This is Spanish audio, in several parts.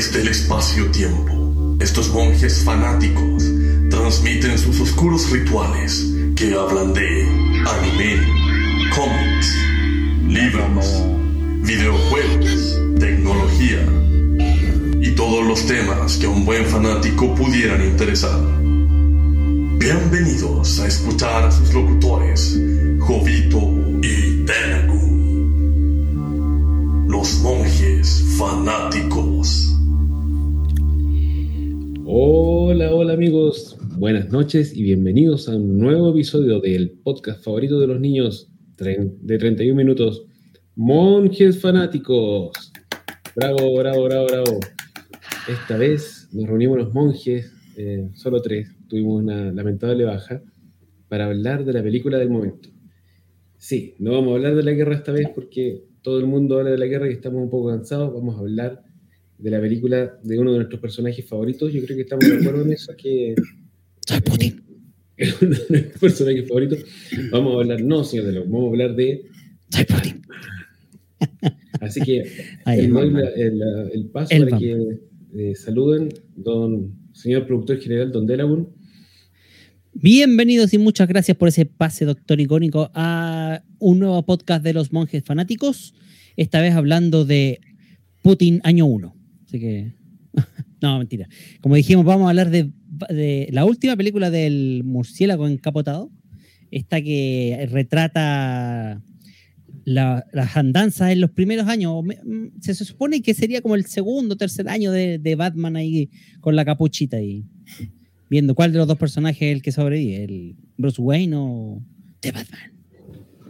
Desde el espacio-tiempo, estos monjes fanáticos transmiten sus oscuros rituales que hablan de anime, cómics, libros, videojuegos, tecnología y todos los temas que a un buen fanático pudieran interesar. Bienvenidos a escuchar a sus locutores, Jovito y Tenagu. Los monjes fanáticos. Hola, hola amigos, buenas noches y bienvenidos a un nuevo episodio del podcast favorito de los niños de 31 minutos, Monjes Fanáticos. Bravo, bravo, bravo, bravo. Esta vez nos reunimos los monjes, eh, solo tres, tuvimos una lamentable baja, para hablar de la película del momento. Sí, no vamos a hablar de la guerra esta vez porque todo el mundo habla de la guerra y estamos un poco cansados. Vamos a hablar de la película de uno de nuestros personajes favoritos. Yo creo que estamos de acuerdo en eso, que... Soy Putin. uno de nuestros personajes favoritos. Vamos a hablar, no, señor de lo, vamos a hablar de... Así que el, paso para que eh, saluden, don señor productor general, don Delagun. Bienvenidos y muchas gracias por ese pase, doctor icónico, a un nuevo podcast de los monjes fanáticos. Esta vez hablando de Putin año 1. Así que. no, mentira. Como dijimos, vamos a hablar de, de la última película del murciélago encapotado. Esta que retrata la- las andanzas en los primeros años. Mm, Se, supone que sería como el segundo o tercer año de, de Batman ahí con la capuchita ahí viendo cuál de los dos personajes es el que sobrevive, el Bruce Wayne o The Batman.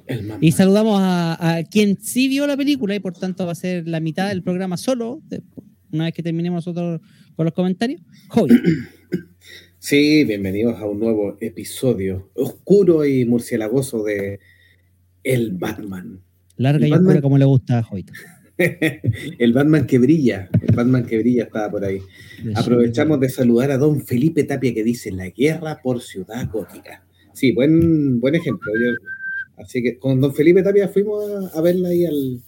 El. Y saludamos a, a quien sí vio la película y por tanto va a ser la mitad del programa solo, una vez que terminemos nosotros con los comentarios. Joy, Sí, bienvenidos a un nuevo episodio oscuro y murcielagoso de El Batman. larga y Batman- oscura como le gusta a Joy. el Batman que brilla, el Batman que brilla estaba por ahí. Aprovechamos de saludar a don Felipe Tapia que dice la guerra por ciudad gótica. Sí, buen, buen ejemplo. Yo- así que con don Felipe Tapia fuimos a, a verla ahí al,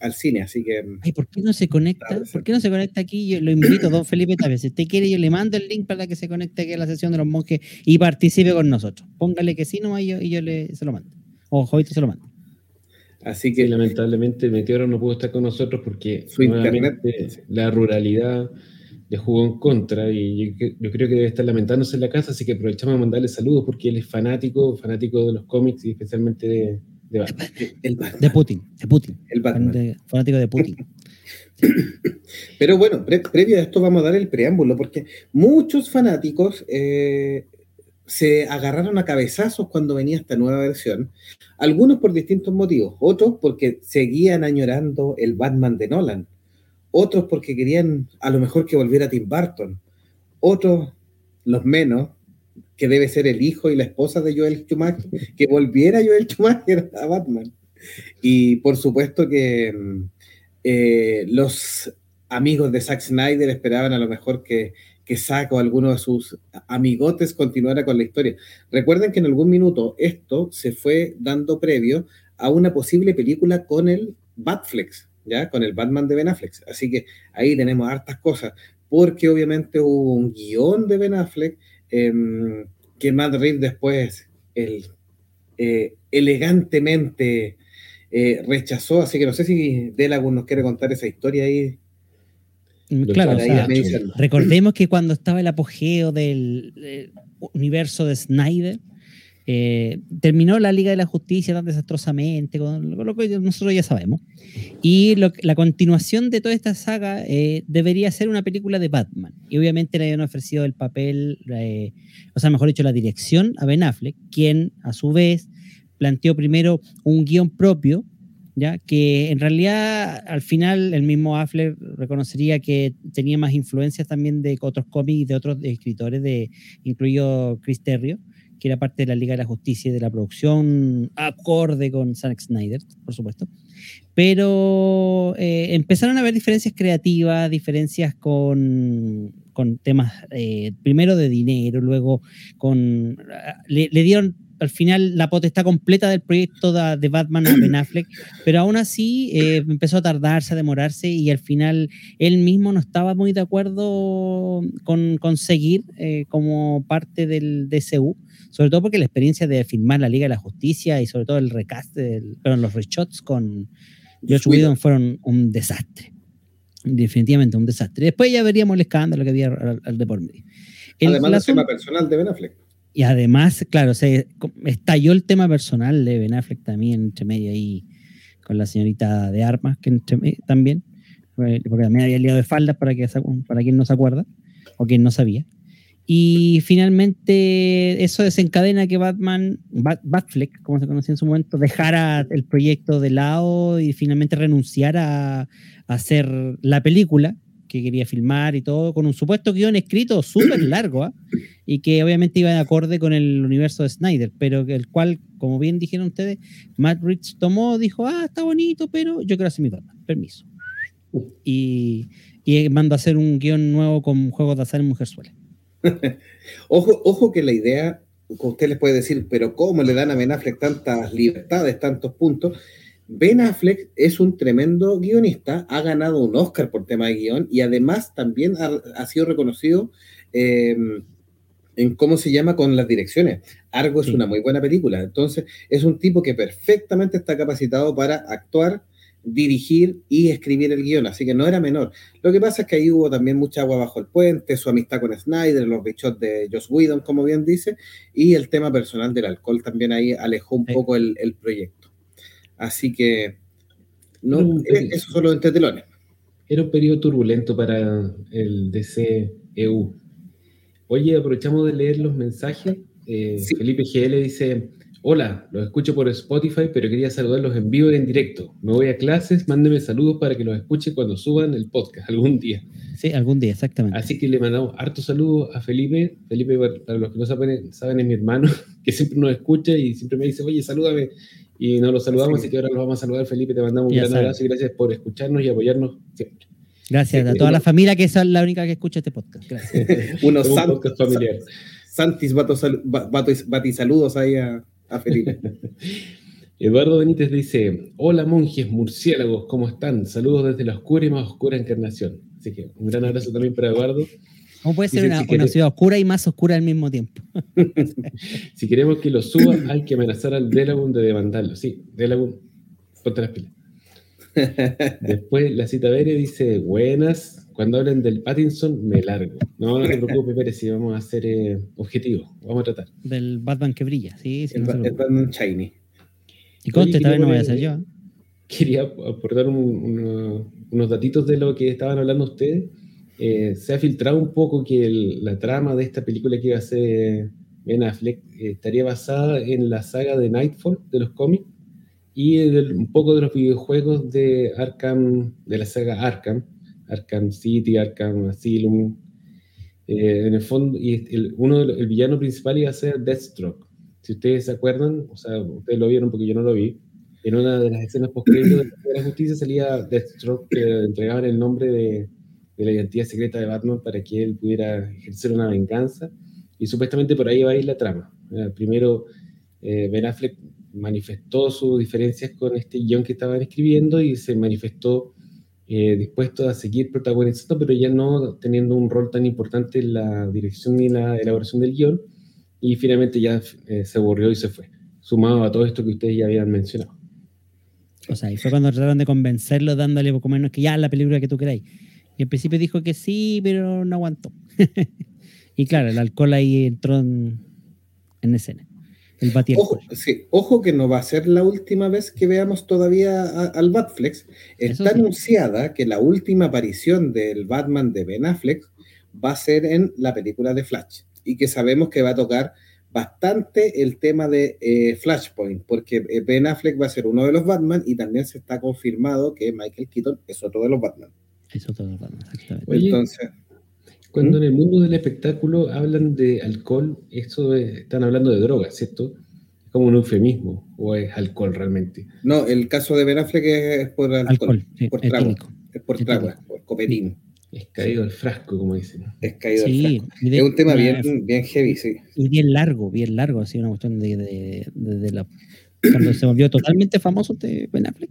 al cine, así que Ay, ¿por qué no se conecta? ¿Por qué no se conecta aquí? Yo lo invito, don Felipe Tapia. Si usted quiere, yo le mando el link para que se conecte aquí a la sesión de los monjes y participe con nosotros. Póngale que sí nomás y yo, y yo le, se lo mando. O Jovito se lo manda. así Sí, que lamentablemente Meteoro no pudo estar con nosotros porque Su internet. la ruralidad le jugó en contra y yo, yo creo que debe estar lamentándose en la casa, así que aprovechamos de mandarle saludos porque él es fanático, fanático de los cómics y especialmente de, de el Batman. De Putin, de Putin. El Batman. De- fanático de Putin. Pero bueno, pre- previo a esto vamos a dar el preámbulo, porque muchos fanáticos eh, se agarraron a cabezazos cuando venía esta nueva versión, algunos por distintos motivos, otros porque seguían añorando el Batman de Nolan, otros porque querían a lo mejor que volviera Tim Burton, otros, los menos, que debe ser el hijo y la esposa de Joel Schumacher, que volviera Joel Schumacher a Batman. Y por supuesto que mm, eh, los amigos de Zack Snyder esperaban a lo mejor que, que Zack o alguno de sus amigotes continuara con la historia. Recuerden que en algún minuto esto se fue dando previo a una posible película con el Batflex, ¿ya? Con el Batman de Ben Affleck. Así que ahí tenemos hartas cosas, porque obviamente hubo un guion de Ben Affleck em, que Matt Reeves después el, eh, elegantemente eh, rechazó, así que no sé si Delagun nos quiere contar esa historia ahí. Claro, o para ir sea, analizando. recordemos que cuando estaba el apogeo del eh, universo de Snyder, eh, terminó la Liga de la Justicia tan desastrosamente, con, lo que nosotros ya sabemos. Y la continuación de toda esta saga eh, debería ser una película de Batman. Y obviamente le habían ofrecido el papel, eh, o sea, mejor dicho, la dirección a Ben Affleck, quien a su vez planteó primero un guion propio, ¿ya? que en realidad al final el mismo Affleck reconocería que tenía más influencias también de otros cómics y de otros escritores, de, incluido Chris Terrio, que era parte de la Liga de la Justicia y de la producción acorde con Zack Snyder, por supuesto. Pero eh, empezaron a haber diferencias creativas, diferencias con, con temas, eh, primero de dinero, luego con... Le, le dieron al final la potestad completa del proyecto de, Batman a Ben Affleck, pero aún así eh, empezó a tardarse, a demorarse y al final él mismo no estaba muy de acuerdo con, seguir eh, como parte del DCU, sobre todo porque la experiencia de filmar la Liga de la Justicia y sobre todo el recast, del, los reshots con Josh Whedon fueron un desastre. Definitivamente un desastre. Después ya veríamos el escándalo que había al, de por medio. Además del tema personal de Ben Affleck. Y además, claro, se estalló el tema personal de Ben Affleck también entre medio ahí con la señorita de armas, que también, porque también había liado de faldas para, que, para quien no se acuerda o quien no sabía. Y finalmente eso desencadena que Batman, Batfleck, como se conocía en su momento, dejara el proyecto de lado y finalmente renunciara a hacer la película que quería filmar y todo, con un supuesto guion escrito súper largo, ¿ah? y que obviamente iba de acorde con el universo de Snyder, pero el cual, como bien dijeron ustedes, Matt Rich tomó, dijo, ah, está bonito, pero yo quiero hacer mi Batman, permiso. Y, y mando a hacer un guion nuevo con juegos de azar en Mujerzuela. ojo, ojo que la idea, usted les puede decir, pero ¿cómo le dan a Ben Affleck tantas libertades, tantos puntos? Ben Affleck es un tremendo guionista, ha ganado un Oscar por tema de guion y además también ha, sido reconocido em, en cómo se llama con las direcciones. Argo es una muy buena película, entonces es un tipo que perfectamente está capacitado para actuar, dirigir y escribir el guion, así que no era menor. Lo que pasa es que ahí hubo también mucha agua bajo el puente, su amistad con Snyder, los bichos de Joss Whedon, como bien dice, y el tema personal del alcohol también ahí alejó un poco el proyecto. Así que, no, eh, esos son los entretelones. Era un periodo turbulento para el DCEU. Oye, aprovechamos de leer los mensajes. Eh, Felipe GL dice, hola, los escucho por Spotify, pero quería saludarlos en vivo y en directo. Me voy a clases, mándeme saludos para que los escuche cuando suban el podcast algún día. Sí, algún día, exactamente. Así que le mandamos harto saludos a Felipe. Felipe, para los que no saben, saben, es mi hermano, que siempre nos escucha y siempre me dice, oye, salúdame y nos lo saludamos, así que ahora los vamos a saludar, Felipe. Te mandamos un gran abrazo y gracias por escucharnos y apoyarnos siempre. Gracias a toda la familia que es la única que escucha este podcast. Gracias. Unos santos familiares. Santis bati saludos ahí a, Felipe. Eduardo Benítez dice: Hola monjes murciélagos, ¿cómo están? Saludos desde la oscura y más oscura encarnación. Así que un gran abrazo también para Eduardo. ¿Cómo puede ser una, ciudad oscura y más oscura al mismo tiempo? si queremos que lo suba, hay que amenazar al Delagun de demandarlo. Sí, Delagun, ponte las pilas. Después la cita Bere dice, buenas, cuando hablen del Pattinson me largo. No, no te preocupes, Pérez, si vamos a hacer eh, objetivos, vamos a tratar. Del Batman que brilla, sí. sí el, Batman Shiny. Y conste, esta vez no voy a ser yo. ¿eh? Quería aportar unos datitos de lo que estaban hablando ustedes. Eh, se ha filtrado un poco que la trama de esta película que iba a ser Ben Affleck eh, estaría basada en la saga de Nightfall de los cómics y un poco de los videojuegos de Arkham, de la saga Arkham, Arkham City, Arkham Asylum. Eh, en el fondo, y el, uno el villano principal iba a ser Deathstroke. Si ustedes se acuerdan, o sea, ustedes lo vieron porque yo no lo vi, en una de las escenas post de la justicia salía Deathstroke que entregaban el nombre de de la identidad secreta de Batman para que él pudiera ejercer una venganza. Y supuestamente por ahí va a ir la trama. Primero, eh, Ben Affleck manifestó sus diferencias con este guion que estaban escribiendo y se manifestó eh, dispuesto a seguir protagonizando, pero ya no teniendo un rol tan importante en la dirección ni la elaboración del guion. Y finalmente ya eh, se aburrió y se fue, sumado a todo esto que ustedes ya habían mencionado. O sea, y fue cuando trataron de convencerlo dándole poco menos que ya la película que tú queráis. Y al principio dijo que sí, pero no aguantó. y claro, el alcohol ahí entró en, escena. El ojo, sí, ojo que no va a ser la última vez que veamos todavía al Batflex. Está anunciada que la última aparición del Batman de Ben Affleck va a ser en la película de Flash. Y que sabemos que va a tocar bastante el tema de eh, Flashpoint, porque eh, Ben Affleck va a ser uno de los Batman y también se está confirmado que Michael Keaton es otro de los Batman. Eso todo, exactamente. Entonces, cuando ¿Mm? en el mundo del espectáculo hablan de alcohol, esto están hablando de drogas, ¿cierto? Es como un eufemismo, o es alcohol realmente. No, el caso de Ben Affleck es por alcohol, por trago, es por trago, por copetín. Es caído el frasco, como dicen. Es caído Sí, el frasco. de- Es un tema bien, bien heavy, sí. Y bien largo, bien largo, así una cuestión de, de- de- de la cuando se volvió totalmente famoso este Ben Affleck,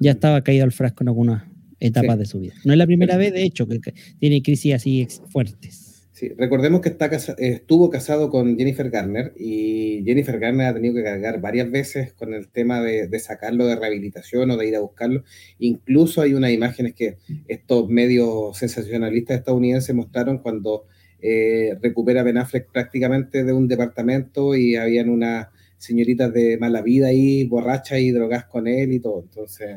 ya estaba caído al frasco en algunas etapas Sí. de su vida. No es la primera vez, de hecho, que, que tiene crisis así fuertes. Sí, recordemos que está casa- estuvo casado con Jennifer Garner y Jennifer Garner ha tenido que cargar varias veces con el tema de, de sacarlo de rehabilitación o de ir a buscarlo. Incluso hay unas imágenes que estos medios sensacionalistas estadounidenses mostraron cuando eh, recupera Ben Affleck prácticamente de un departamento y habían unas señoritas de mala vida ahí, borrachas y drogas con él y todo. Entonces,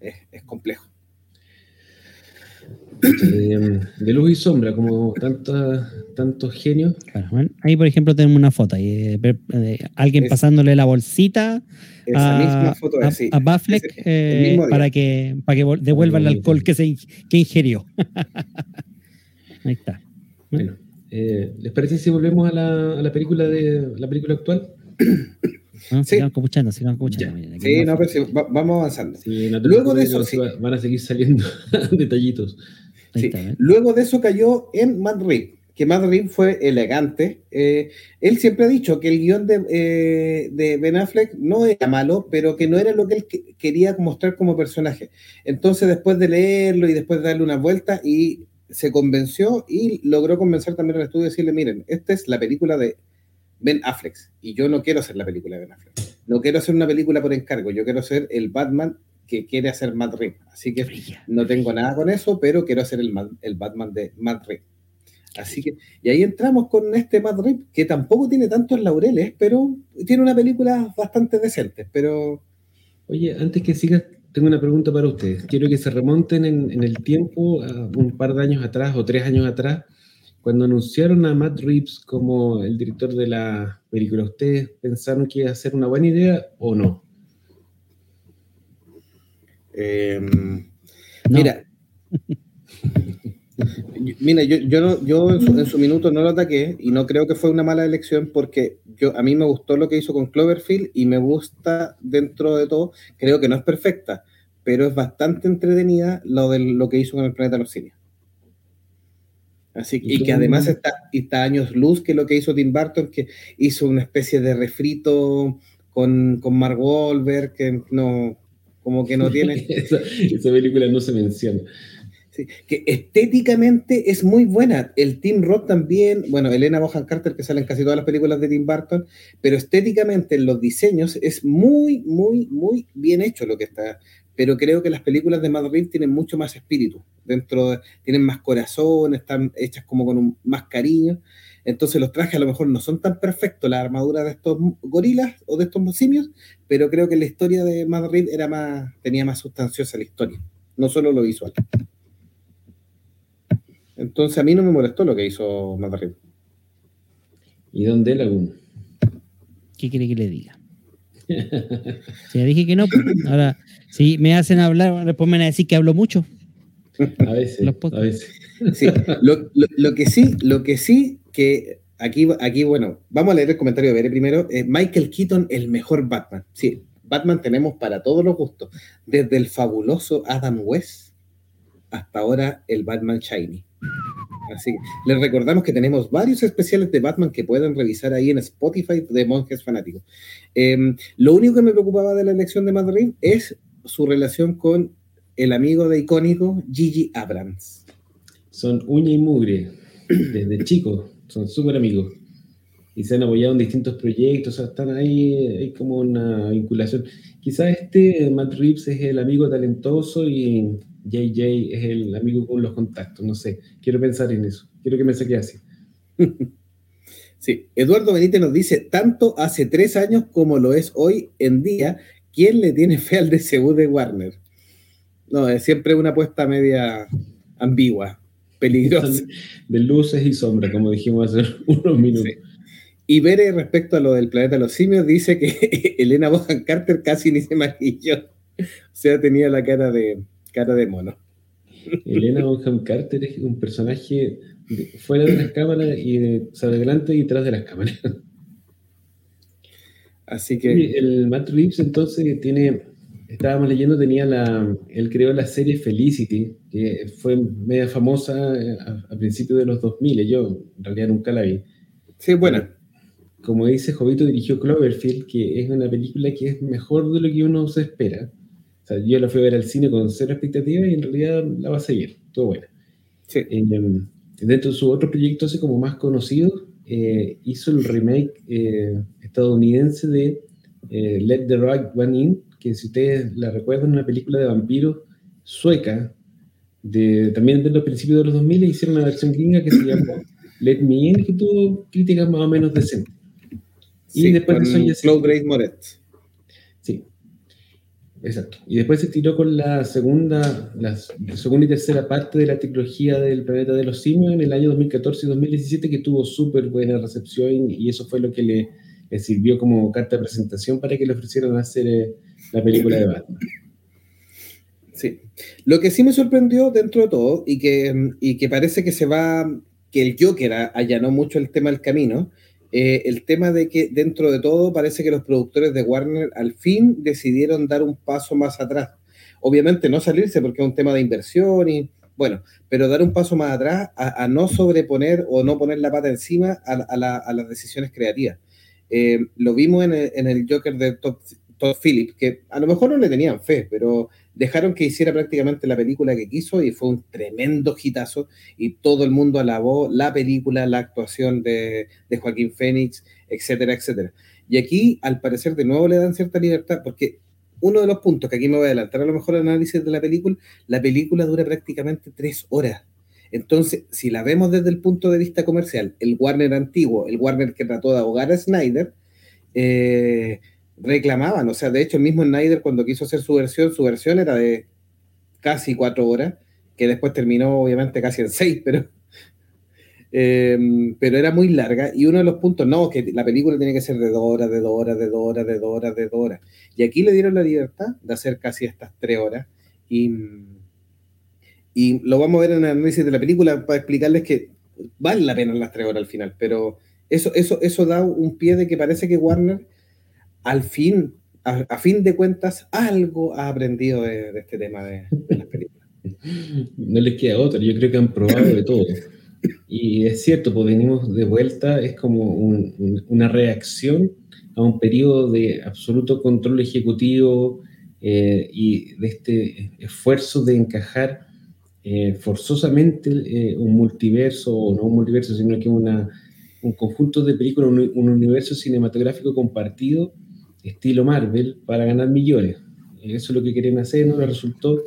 es, es complejo. De, de luz y sombra, como tantos genios. Claro, bueno, ahí, por ejemplo, tenemos una foto ahí, eh, ver- eh, alguien Es- pasándole la bolsita Esa a, misma foto a, a Ese- eh, día. para que, para que devuelva el alcohol que, se, que ingirió. ahí está. Bueno, eh, ¿les parece si volvemos a la, a la película de la película actual? ¿no? Sí. Sigan escuchando, sigan escuchando. Sí, no, pero sí, va- vamos avanzando. Sí, Luego de eso, sí. van a seguir saliendo detallitos. Sí. está, ¿eh? Luego de eso cayó en Madrid, que Madrid fue elegante. Eh, él siempre ha dicho que el guion de, eh, de Ben Affleck no era malo, pero que no era lo que él que- quería mostrar como personaje. Entonces, después de leerlo y después de darle una vuelta, y se convenció y logró convencer también al estudio y decirle, miren, esta es la película de Ben Affleck, y yo no quiero hacer la película de Ben Affleck. No quiero hacer una película por encargo, yo quiero ser el Batman que quiere hacer Matt Reeves. Así que Brilla. no tengo nada con eso, pero quiero hacer el, el Batman de Matt Reeves. Así que, y ahí entramos con este Matt Reeves, que tampoco tiene tantos laureles, pero tiene una película bastante decente, pero Oye, antes que sigas, tengo una pregunta para ustedes. Quiero que se remonten en, en el tiempo a un par de años atrás o tres años atrás, cuando anunciaron a Matt Reeves como el director de la película. ¿Ustedes pensaron que iba a ser una buena idea o no? Eh, No. mira, mira, yo, yo, no- yo en, su, en su minuto no lo ataqué y no creo que fue una mala elección porque yo, a mí me gustó lo que hizo con Cloverfield y me gusta dentro de todo, creo que no es perfecta, pero es bastante entretenida lo, de, lo que hizo con el planeta de los simios. Así que- ¿Y que además está, está años luz que lo que hizo Tim Burton, que hizo una especie de refrito con, con Mark Wahlberg, que no, como que no tiene, esa, esa película no se menciona. sí, que estéticamente es muy buena. El Tim Roth también, bueno, Elena Bohan Carter, que sale en casi todas las películas de Tim Burton, pero estéticamente en los diseños es muy, muy, muy bien hecho lo que está. Pero creo que las películas de Matt Reeves tienen mucho más espíritu, dentro de- tienen más corazón, están hechas como con un- más cariño. Entonces los trajes a lo mejor no son tan perfectos, la armadura de estos gorilas o de estos simios, pero creo que la historia de Matt Reeves era más, tenía más sustanciosa la historia, no solo lo visual. Entonces a mí no me molestó lo que hizo Matt Reeves. ¿Y dónde Lagoon? ¿Qué quiere que le diga? Si ya dije que no, pues, ahora, si me hacen hablar, después me van a decir que hablo mucho. A veces, a veces. Sí, lo, lo- lo que sí, lo que sí, que aquí, aquí bueno, vamos a leer el comentario de Bere primero. Eh, Michael Keaton, el mejor Batman. Sí, Batman tenemos para todos los gustos, desde el fabuloso Adam West hasta ahora el Batman Shiny. Así que les recordamos que tenemos varios especiales de Batman que pueden revisar ahí en Spotify de Monjes Fanáticos. Eh, lo único que me preocupaba de la elección de Reeves es su relación con el amigo de icónico Gigi Abrams. Son uña y mugre, desde chicos, son súper amigos. Y se han apoyado en distintos proyectos, o sea, están ahí, hay como una vinculación. Quizás este Matt Reeves es el amigo talentoso y JJ es el amigo con los contactos, no sé. Quiero pensar en eso, quiero que me saque así. Sí, Eduardo Benítez nos dice, tanto hace tres años como lo es hoy en día, ¿quién le tiene fe al DCU de Warner? No, es siempre una apuesta media ambigua, peligrosa. De luces y sombras, como dijimos hace unos minutos. Sí. Y Bere, respecto a lo del planeta de los simios, dice que Elena Bohan Carter casi ni se maquilló. O sea, tenía la cara de, cara de mono. Elena Bonham Carter es un personaje de- fuera de las cámaras y de, o sea, delante y detrás de las cámaras. Así que, Y el Matt Reeves entonces tiene estábamos leyendo, tenía la, él creó la serie Felicity, que fue media famosa eh, a, a principios de los 2000, yo en realidad nunca la vi. Sí, bueno. Como dice Jovito, dirigió Cloverfield, que es una película que es mejor de lo que uno se espera. O sea, yo la fui a ver al cine con cero expectativas y en realidad la va a seguir, todo bueno. Sí. Eh, dentro de su otro proyecto, así como más conocido, eh, hizo el remake eh, estadounidense de eh, Let the Right One In, que si ustedes la recuerdan, una película de vampiros sueca, de, también de los principios de los 2000, hicieron una versión gringa que se llamó Let Me In, que tuvo críticas más o menos decentes. Sí, y después de eso Grace Moretz. Sí, exacto. Y después se tiró con la segunda, la segunda y tercera parte de la trilogía del planeta de los simios en el año 2014 y 2017, que tuvo súper buena recepción y eso fue lo que le, le sirvió como carta de presentación para que le ofrecieran hacer eh, la película de Batman. Sí. Lo que sí me sorprendió dentro de todo y que, y que parece que se va, que el Joker allanó mucho el tema del camino, eh, el tema de que dentro de todo parece que los productores de Warner al fin decidieron dar un paso más atrás. Obviamente no salirse porque es un tema de inversión y bueno, pero dar un paso más atrás a, no sobreponer o no poner la pata encima a, a la- a las decisiones creativas. Eh, lo vimos en el, en el Joker de Todd, Todd Phillips, que a lo mejor no le tenían fe, pero dejaron que hiciera prácticamente la película que quiso y fue un tremendo hitazo y todo el mundo alabó la película, la actuación de, de Joaquín Phoenix, etcétera, etcétera. Y aquí, al parecer, de nuevo le dan cierta libertad, porque uno de los puntos que aquí me voy a adelantar a lo mejor el análisis de la película, la película dura prácticamente tres horas. Entonces, si la vemos desde el punto de vista comercial, el Warner antiguo, el Warner que trató de ahogar a Snyder, eh, reclamaban, o sea, de hecho el mismo Snyder cuando quiso hacer su versión, su versión era de casi cuatro horas, que después terminó obviamente casi en seis, pero, eh, pero era muy larga y uno de los puntos, no, que la película tiene que ser de dos horas, de dos horas, de dos horas, de dos horas, de dos horas. Y aquí le dieron la libertad de hacer casi estas tres horas y, y lo vamos a ver en el análisis de la película para explicarles que vale la pena las tres horas al final, pero eso, eso, eso da un pie de que parece que Warner al fin, a, fin de cuentas, algo ha aprendido de, este tema de, las películas. No les queda otra, yo creo que han probado de todo. Y es cierto, pues venimos de vuelta, es como un, un, una reacción a un periodo de absoluto control ejecutivo eh, y de este esfuerzo de encajar eh, forzosamente eh, un multiverso, o no un multiverso, sino que un conjunto de películas, un universo cinematográfico compartido estilo Marvel para ganar millones. Eso es lo que querían hacer, no les resultó.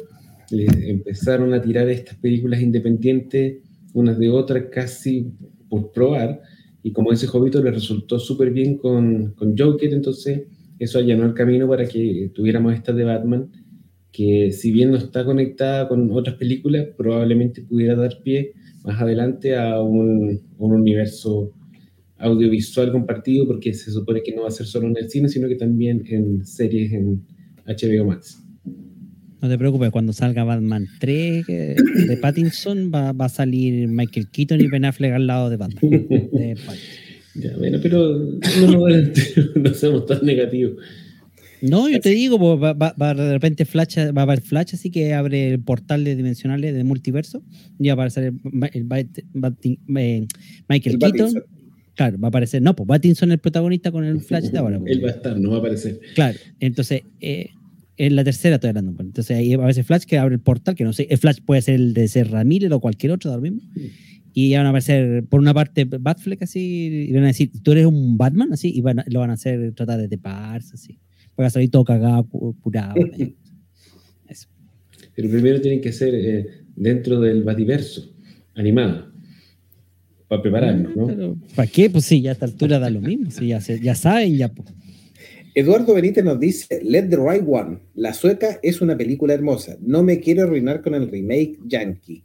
Les empezaron a tirar estas películas independientes unas de otras casi por probar. Y como dice Jovito, les resultó súper bien con, con Joker, entonces eso allanó el camino para que tuviéramos esta de Batman, que si bien no está conectada con otras películas, probablemente pudiera dar pie más adelante a un, un universo audiovisual compartido porque se supone que no va a ser solo en el cine, sino que también en series en HBO Max. No te preocupes, cuando salga Batman 3 eh, de Pattinson va, va, a salir Michael Keaton y Ben Affleck al lado de Batman. De ya, bueno, pero no, no, seamos tan negativos. No, yo te digo, pues, va, va, va, de repente Flash, va a haber Flash, así que abre el portal de dimensionales de multiverso y va a aparecer el, el, el eh, Michael Keaton. Pattinson. Claro, va a aparecer, no, pues Pattinson el protagonista con el Flash de ahora. Él va a estar, no va a aparecer. Claro, entonces, eh, en la tercera estoy hablando. pues. Entonces ahí va a aparecer Flash que abre el portal, que no sé, el Flash puede ser el de ser Ramírez o cualquier otro, da lo mismo. Y ya van a aparecer, por una parte, Batfleck así, y van a decir, tú eres un Batman, así, y van a, lo van a hacer, tratar de taparse, así. Van a salir todo cagado, curado. Eso. Pero primero tienen que ser eh, dentro del Bativerso, animado para prepararnos, ¿no? Pero, ¿Para qué? Pues sí, ya a esta altura da lo mismo, sí, ya, se, ya saben, ya. Pues. Eduardo Benítez nos dice, Let the Right One, la sueca es una película hermosa, no me quiero arruinar con el remake yankee.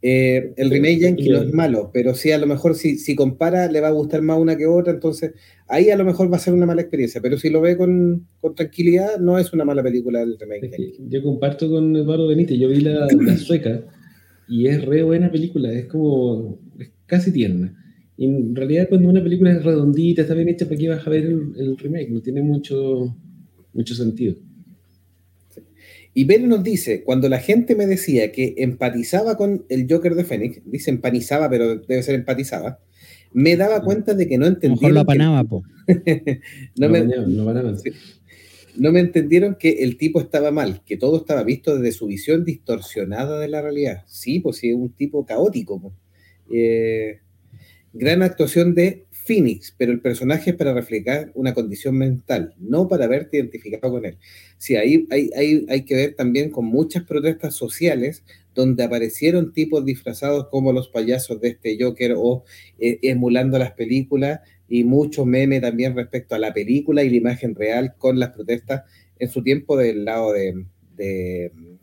Eh, el remake yankee no es malo, pero sí a lo mejor si, si compara le va a gustar más una que otra, entonces ahí a lo mejor va a ser una mala experiencia, pero si lo ve con, con tranquilidad no es una mala película el remake es yankee. Yo comparto con Eduardo Benítez, yo vi la, la sueca y es re buena película, es como casi tierna. Y en realidad cuando una película es redondita, está bien hecha, ¿para qué vas a ver el, el remake? No tiene mucho, mucho sentido. Y Pérez nos dice, cuando la gente me decía que empatizaba con el Joker de Fénix, dice empanizaba, pero debe ser empatizaba, me daba cuenta de que no entendieron. lo apanaba, po. no, me, no me entendieron que el tipo estaba mal, que todo estaba visto desde su visión distorsionada de la realidad. Sí, pues sí, es un tipo caótico. Eh, gran actuación de Phoenix, pero el personaje es para reflejar una condición mental, no para verte identificado con él. Sí, ahí hay, hay, hay que ver también con muchas protestas sociales donde aparecieron tipos disfrazados como los payasos de este Joker o eh, emulando las películas y mucho meme también respecto a la película y la imagen real con las protestas en su tiempo del lado de,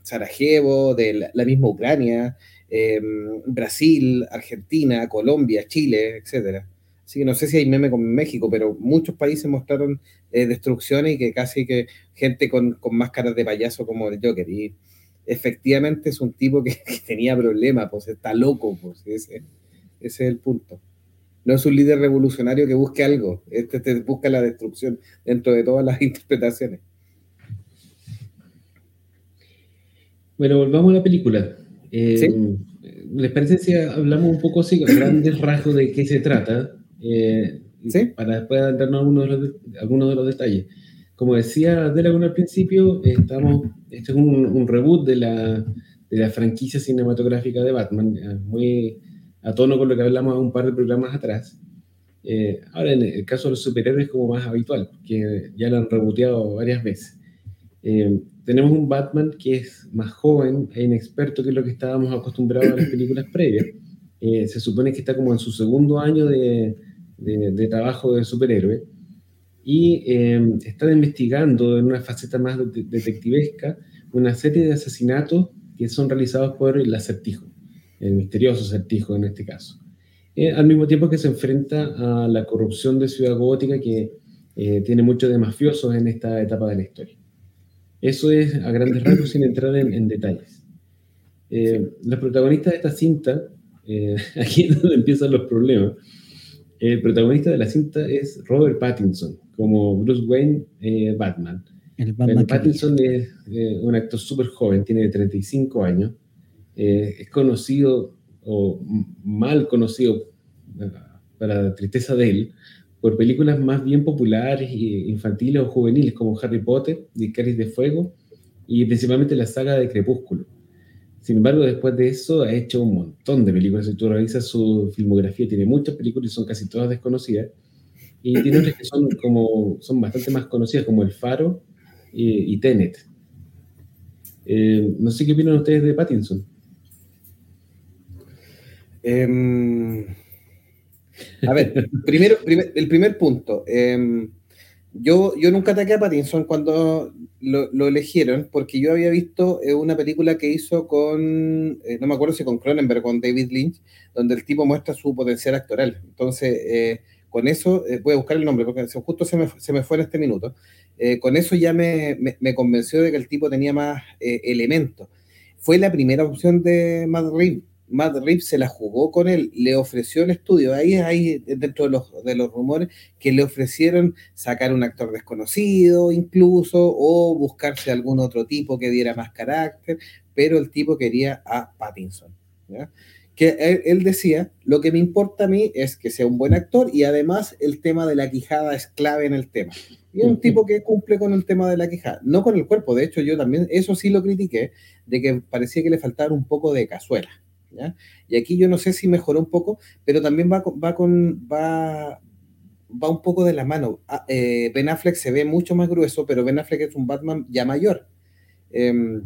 Sarajevo, de la, misma Ucrania, em, Brasil, Argentina, Colombia, Chile, etcétera. Así que no sé si hay meme con México, pero muchos países mostraron eh, destrucciones y que casi que gente con, con, máscaras de payaso como el Joker. Y efectivamente es un tipo que, tenía problemas, pues está loco, pues ese, es el punto no es un líder revolucionario que busque algo, este te busca la destrucción dentro de todas las interpretaciones. Bueno, volvamos a la película. Eh, ¿Les parece si hablamos un poco así, grandes rasgos de qué se trata? Eh, ¿Sí? Para después darnos algunos de, los, algunos de los detalles. Como decía Delagun al principio, estamos, este es un, reboot de la, de la franquicia cinematográfica de Batman, muy a tono con lo que hablamos un par de programas atrás. Eh, ahora, en el caso de los superhéroes, como más habitual, que ya lo han reboteado varias veces. Eh, tenemos un Batman que es más joven e inexperto que lo que estábamos acostumbrados a las películas previas. Eh, se supone que está como en su segundo año de, de, trabajo de superhéroe y está investigando en una faceta más detectivesca una serie de asesinatos que son realizados por el acertijo el misterioso acertijo en este caso. Eh, al mismo tiempo que se enfrenta a la corrupción de Ciudad Gótica que eh, tiene mucho de mafiosos en esta etapa de la historia. Eso es a grandes rasgos sin entrar en, detalles. Eh, los protagonistas de esta cinta, aquí es donde empiezan los problemas. El protagonista de la cinta es Robert Pattinson, como Bruce Wayne Batman. El Batman Pattinson es un actor súper joven, tiene 35 años eh, es conocido o mal conocido, para la tristeza de él, por películas más bien populares, infantiles o juveniles como Harry Potter, y Cáliz de Fuego y principalmente la saga de Crepúsculo. Sin embargo, después de eso ha hecho un montón de películas. Si tú revisas su filmografía, tiene muchas películas y son casi todas desconocidas. Y tiene otras que son, como, son bastante más conocidas, como El Faro y, Tenet. Eh, no sé qué opinan ustedes de Pattinson. Em, a ver, primero, el primer punto. Em, yo, yo nunca ataqué a Pattinson cuando lo, eligieron, porque yo había visto eh, una película que hizo con, eh, no me acuerdo si con Cronenberg, con David Lynch, donde el tipo muestra su potencial actoral. Entonces, eh, con eso, voy a buscar el nombre, porque justo se me, se me fue en este minuto. con eso ya me, me, convenció de que el tipo tenía más elementos. Fue la primera opción de Matt Reeves Matt Reeves se la jugó con él, le ofreció el estudio. Ahí dentro de los, de los rumores que le ofrecieron sacar un actor desconocido incluso o buscarse algún otro tipo que diera más carácter, pero el tipo quería a Pattinson. Que él, decía, lo que me importa a mí es que sea un buen actor y además el tema de la quijada es clave en el tema. Y es un tipo que cumple con el tema de la quijada, no con el cuerpo. De hecho, yo también, eso sí lo critiqué, de que parecía que le faltaba un poco de cazuela. Y aquí yo no sé si mejoró un poco, pero también va, va con, va, va un poco de la mano. Ah, eh, ben Affleck se ve mucho más grueso, pero Ben Affleck es un Batman ya mayor. Em,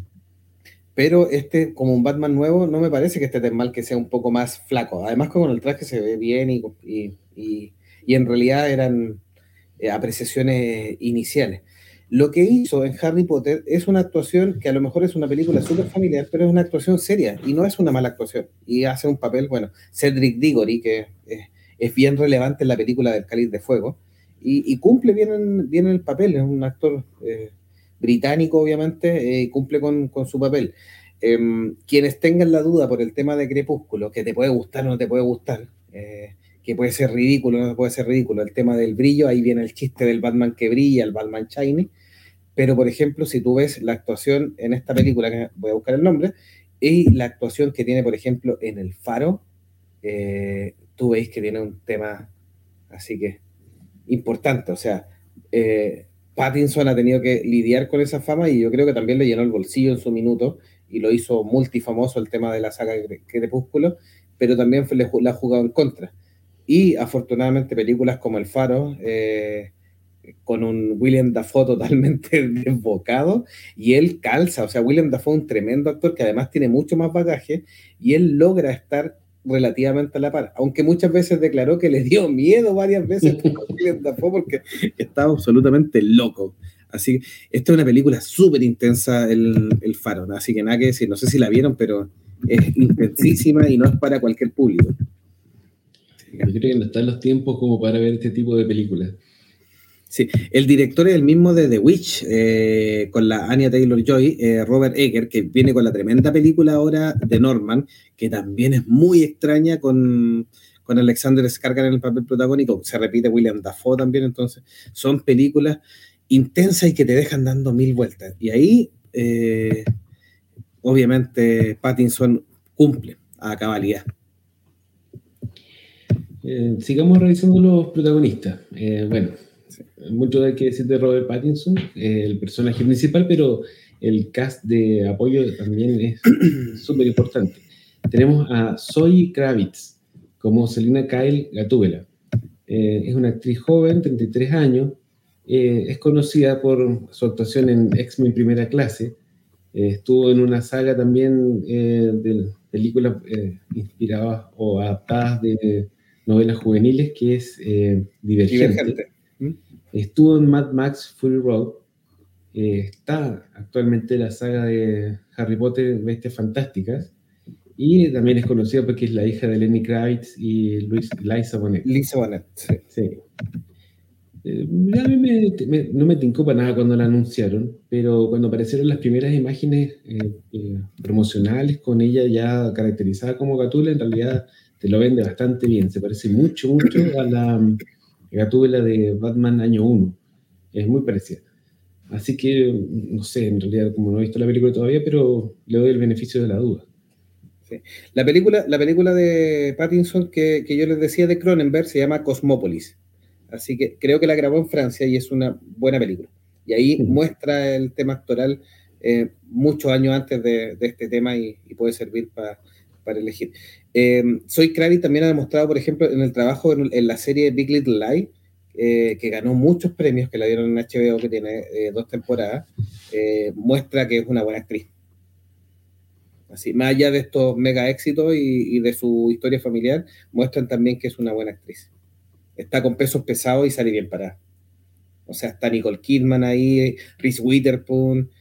pero este, como un Batman nuevo, no me parece que esté tan mal que sea un poco más flaco. Además, con el traje se ve bien y, y, y, en realidad eran eh, apreciaciones iniciales. Lo que hizo en Harry Potter es una actuación que a lo mejor es una película súper familiar, pero es una actuación seria y no es una mala actuación. Y hace un papel, bueno, Cedric Diggory, que es, bien relevante en la película del Cáliz de Fuego, y, cumple bien, el papel, es un actor eh, británico, obviamente, eh, y cumple con, su papel. Em, quienes tengan la duda por el tema de Crepúsculo, que te puede gustar o no te puede gustar, eh, que puede ser ridículo o no puede ser ridículo, el tema del brillo, ahí viene el chiste del Batman que brilla, el Batman Shiny, pero por ejemplo, si tú ves la actuación en esta película, que voy a buscar el nombre, y la actuación que tiene, por ejemplo, en El Faro, eh, tú veis que tiene un tema así que importante. O sea, eh, Pattinson ha tenido que lidiar con esa fama y yo creo que también le llenó el bolsillo en su minuto y lo hizo multifamoso el tema de la saga Crepúsculo, pero también le, ha jugado en contra. Y afortunadamente películas como El Faro, eh, con un William Dafoe totalmente desbocado, y él calza, o sea, William Dafoe es un tremendo actor que además tiene mucho más bagaje, y él logra estar relativamente a la par, aunque muchas veces declaró que le dio miedo varias veces William Dafoe porque estaba absolutamente loco. Así que esta es una película súper intensa, el, el Faro, así que nada que decir, no sé si la vieron, pero es intensísima y no es para cualquier público. Yo creo que no están los tiempos como para ver este tipo de películas. Sí, el director es el mismo de The Witch, eh, con la Anya Taylor Joy, eh, Robert Egger, que viene con la tremenda película ahora de Norman, que también es muy extraña con, con Alexander Skarsgård en el papel protagónico. Se repite William Dafoe también, entonces son películas intensas y que te dejan dando mil vueltas. Y ahí, eh, obviamente, Pattinson cumple a cabalidad. sigamos revisando los protagonistas. bueno mucho hay que decir de Robert Pattinson, eh, el personaje principal, pero el cast de apoyo también es súper importante. Tenemos a Zoe Kravitz como Selina Kyle Gatúbela. Eh, es una actriz joven, 33 años. Eh, es conocida por su actuación en X-Men Primera Clase. estuvo en una saga también de películas inspiradas o adaptadas de novelas juveniles que es Divergente. Estuvo en Mad Max Fury Road. Eh, está actualmente en la saga de Harry Potter Bestias Fantásticas. Y también es conocida porque es la hija de Lenny Kravitz y Luis, Liza Bonet. Liza Bonet, sí. Eh, a mí me, no me tincó para nada cuando la anunciaron, pero cuando aparecieron las primeras imágenes eh, promocionales con ella ya caracterizada como Gatula, en realidad te lo vende bastante bien. Se parece mucho, mucho a la Gatúbela de Batman año 1. Es muy parecida. Así que, no sé, en realidad, como no he visto la película todavía, pero le doy el beneficio de la duda. La, película, la película de Pattinson que, yo les decía de Cronenberg se llama Cosmópolis. Así que creo que la grabó en Francia y es una buena película. Y ahí muestra el tema actoral eh, muchos años antes de, este tema y, puede servir para elegir. Eh, Soy Kravitz también ha demostrado, por ejemplo, en el trabajo en, la serie Big Little Lie, eh, que ganó muchos premios que la dieron en HBO, que tiene eh, dos temporadas, muestra que es una buena actriz. Así, más allá de estos mega éxitos y, de su historia familiar, muestran también que es una buena actriz. Está con pesos pesados y sale bien parada. O sea, está Nicole Kidman ahí, Reese Witherspoon,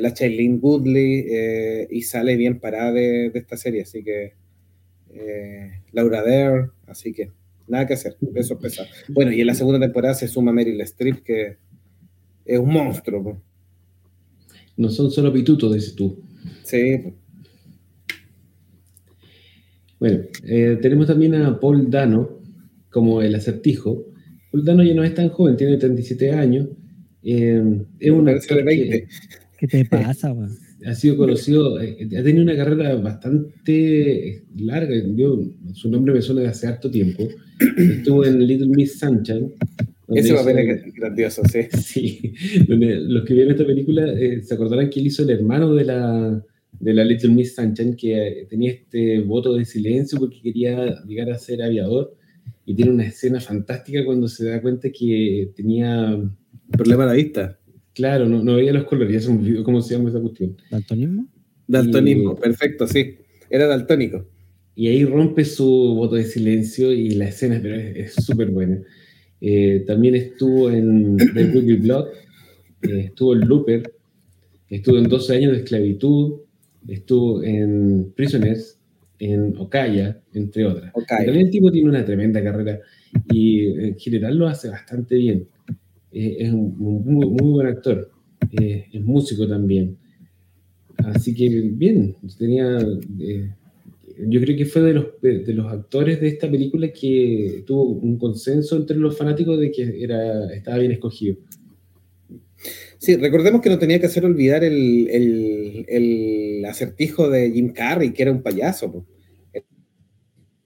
la Shailene Woodley, y sale bien parada de esta serie, así que eh, Laura Dare, así que nada que hacer, peso pesado. Bueno, y en la segunda temporada se suma Meryl Streep, que es un monstruo. No son solo pitutos, dices tú. Sí. Bueno, eh, tenemos también a Paul Dano como el acertijo. Paul Dano ya no es tan joven, tiene 37 años. Eh, es un actor de 20. ¿Qué te pasa, man? ha sido conocido, eh, ha tenido una carrera bastante larga. Yo, su nombre me suena de hace harto tiempo. Estuvo en Little Miss Sunshine. Ese papel es grandioso, sí. Sí, los que vieron esta película eh, se acordarán que él hizo el hermano de la, de la Little Miss Sunshine, que tenía este voto de silencio porque quería llegar a ser aviador. Y tiene una escena fantástica cuando se da cuenta que tenía... Problema de la vista Claro, no, no veía los colores, ya se me olvidó cómo se llama esa cuestión. ¿Daltonismo? Daltonismo, perfecto, sí. Era daltónico. Y ahí rompe su voto de silencio y la escena es súper buena. Eh, también estuvo en The Ruby Blood, eh, estuvo en Looper, estuvo en 12 años de esclavitud, estuvo en Prisoners, en Okaya, entre otras. También el tipo tiene una tremenda carrera y en general lo hace bastante bien. Eh, es un muy, buen actor, eh, es músico también. Así que bien, tenía, eh, yo creo que fue de los, de, los actores de esta película que tuvo un consenso entre los fanáticos de que era, estaba bien escogido. Sí, recordemos que no tenía que hacer olvidar el, el, el acertijo de Jim Carrey, que era un payaso. po.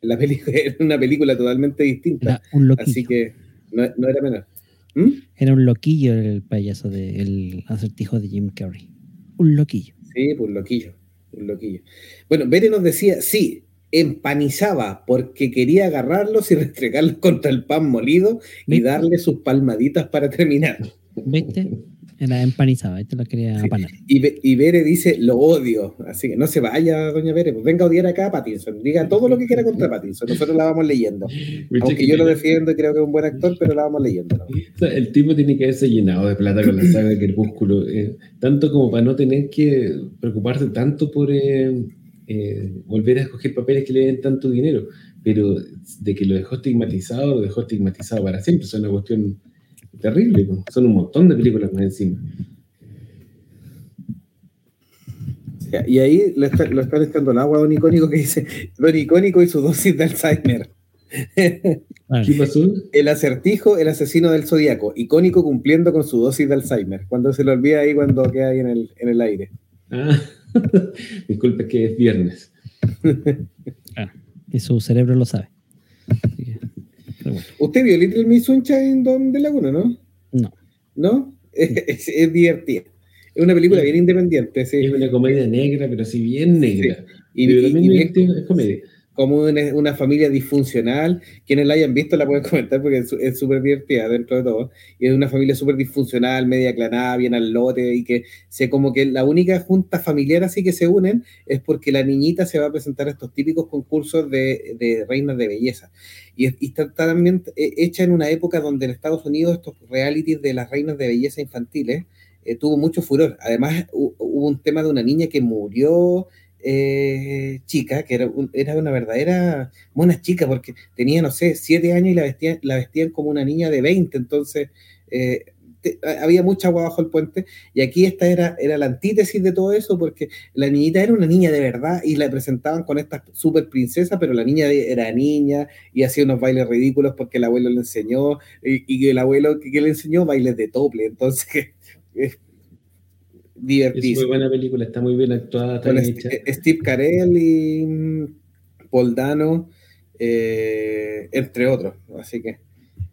La película, era una película totalmente distinta. Era un loquillo. Así que no, no era menor. ¿Mm? Era un loquillo el payaso del acertijo de Jim Carrey. Un loquillo. Sí, pues un loquillo, un loquillo. Bueno, Bere nos decía, sí, empanizaba porque quería agarrarlos y restregarlos contra el pan molido y ¿Viste? darle sus palmaditas para terminar. ¿Viste? Era empanizada, esto la quería Sí. apanar. Y, Be- y Bere dice, lo odio. Así que no se vaya, doña Bere, pues venga a odiar acá a Pattinson. Diga todo lo que quiera contra Pattinson. Nosotros la vamos leyendo. Aunque yo lo defiendo y creo que es un buen actor, pero la vamos leyendo. ¿no? O sea, el tipo tiene que haberse llenado de plata con la saga de Crepúsculo, eh, tanto como para no tener que preocuparse tanto por eh, eh, volver a escoger papeles que le den tanto dinero, pero de que lo dejó estigmatizado, lo dejó estigmatizado para siempre, es una cuestión terrible, ¿no? son un montón de películas más encima. Y ahí lo está, lo están echando el agua a Don Icónico que dice, Don Icónico y su dosis de Alzheimer. ¿Qué pasó? El acertijo, el asesino del zodiaco, icónico cumpliendo con su dosis de Alzheimer. Cuando se lo olvida ahí, cuando queda ahí en el, en el aire. Ah, disculpe que es viernes. Y su cerebro lo sabe. Así que, ¿Usted vio Little Miss Sunshine Don de Laguna, no? no. ¿No? Es, es divertida. Es una película bien independiente, sí. Es una comedia negra, pero sí bien negra. Y, y- y divertida, es comedia. Como una, una familia disfuncional. Quienes la hayan visto la pueden comentar porque es súper divertida dentro de todo. Y es una familia súper disfuncional, media clanada, bien al lote y que se como que la única junta familiar así que se unen es porque la niñita se va a presentar a estos típicos concursos de, de reinas de belleza. Y, y está, también eh, hecha en una época donde en Estados Unidos estos realities de las reinas de belleza infantiles eh, tuvo mucho furor. Además hu- hubo un tema de una niña que murió eh, chica, que era, era una verdadera mona chica, porque tenía, no sé, siete años y la vestían, la vestían como una niña de 20, entonces eh, había mucha agua bajo el puente, y aquí esta era, era la antítesis de todo eso, porque la niñita era una niña de verdad y la presentaban con esta super princesa, pero la niña era niña y hacía unos bailes ridículos porque el abuelo le enseñó, y, el abuelo que, le enseñó bailes de tople, entonces es Es divertísimo muy buena película, está muy bien actuada, está bien hecha. eh, Steve Carell y mm, Paul Dano, eh, entre otros. Así que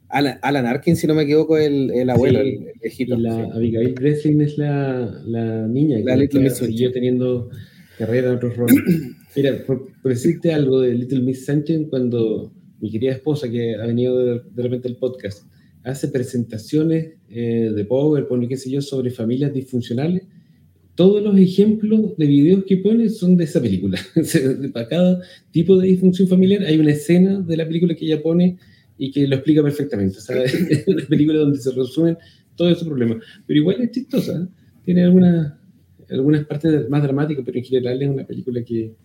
Alan, Alan Arkin, si no me equivoco, el, el abuelo, Sí, el, el viejito. Y la sí. Abigail Breslin es la, la niña La que Little Miss siguió teniendo carrera en otros roles. Mira, por, por decirte algo de Little Miss Sunshine, cuando mi querida esposa, que ha venido de, de repente al podcast, hace presentaciones eh, de PowerPoint y qué sé yo sobre familias disfuncionales, todos los ejemplos de videos que pone son de esa película. Para cada tipo de disfunción familiar hay una escena de la película que ella pone y que lo explica perfectamente. O sea, es una película donde se resumen todos esos problemas. Pero igual es chistosa. ¿eh? Tiene algunas, algunas partes más dramáticas, pero en general es una película que,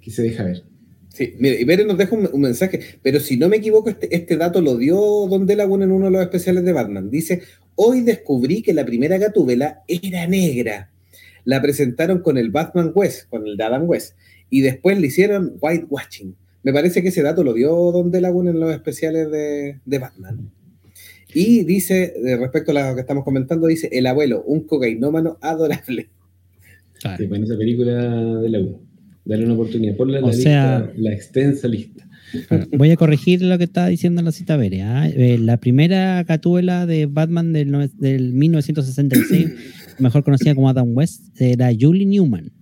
que se deja ver. Sí, mira, y Beren nos deja un, un mensaje, pero si no me equivoco, este, este dato lo dio Don Delaguna en uno de los especiales de Batman. Dice, hoy descubrí que la primera gatúbela era negra. La presentaron con el Batman West, con el de Adam West, y después le hicieron whitewashing. Me parece que ese dato lo dio Don Delaguna en los especiales de, de Batman. Y dice, de respecto a lo que estamos comentando, dice, el abuelo, un cocainómano adorable. Claro. Sí, pues en esa película de la U. Dale una oportunidad. Ponla en O la, sea- lista, la extensa lista. Voy a corregir lo que estaba diciendo la cita Bere. ¿ah? Eh, la primera gatúbela de Batman del, del 1966, mejor conocida como Adam West, era Julie Newman.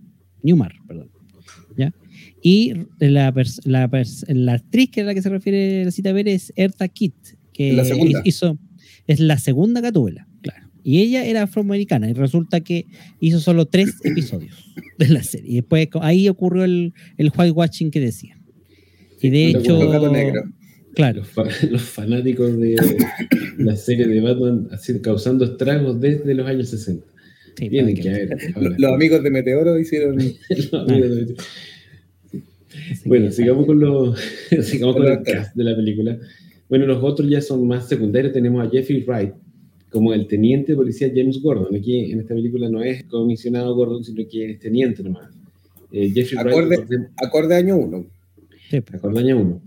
Newmar, perdón. ¿Ya? Y la, la, actriz que es a la que se refiere la cita Bere es Erta Kitt, que La hizo, es la segunda gatúbela, claro. Y ella era afroamericana y resulta que hizo solo tres episodios de la serie. Y después ahí ocurrió el, el whitewashing que decía. Y de hecho, negro. claro, Los, fa- los fanáticos de la serie de Batman así, causando estragos desde los años 60. Sí, que que- haber. Lo- ahora. Los amigos de Meteoro hicieron... Los de- Bueno, sigamos con, los, sigamos con el los cast de la película. Bueno, los otros ya son más secundarios. Tenemos a Jeffrey Wright como el teniente de policía James Gordon. Aquí en esta película no es comisionado Gordon, sino que es teniente nomás. Eh, Jeffrey Acorde- Wright, Acorde a año uno. sí, pues, acorde año uno.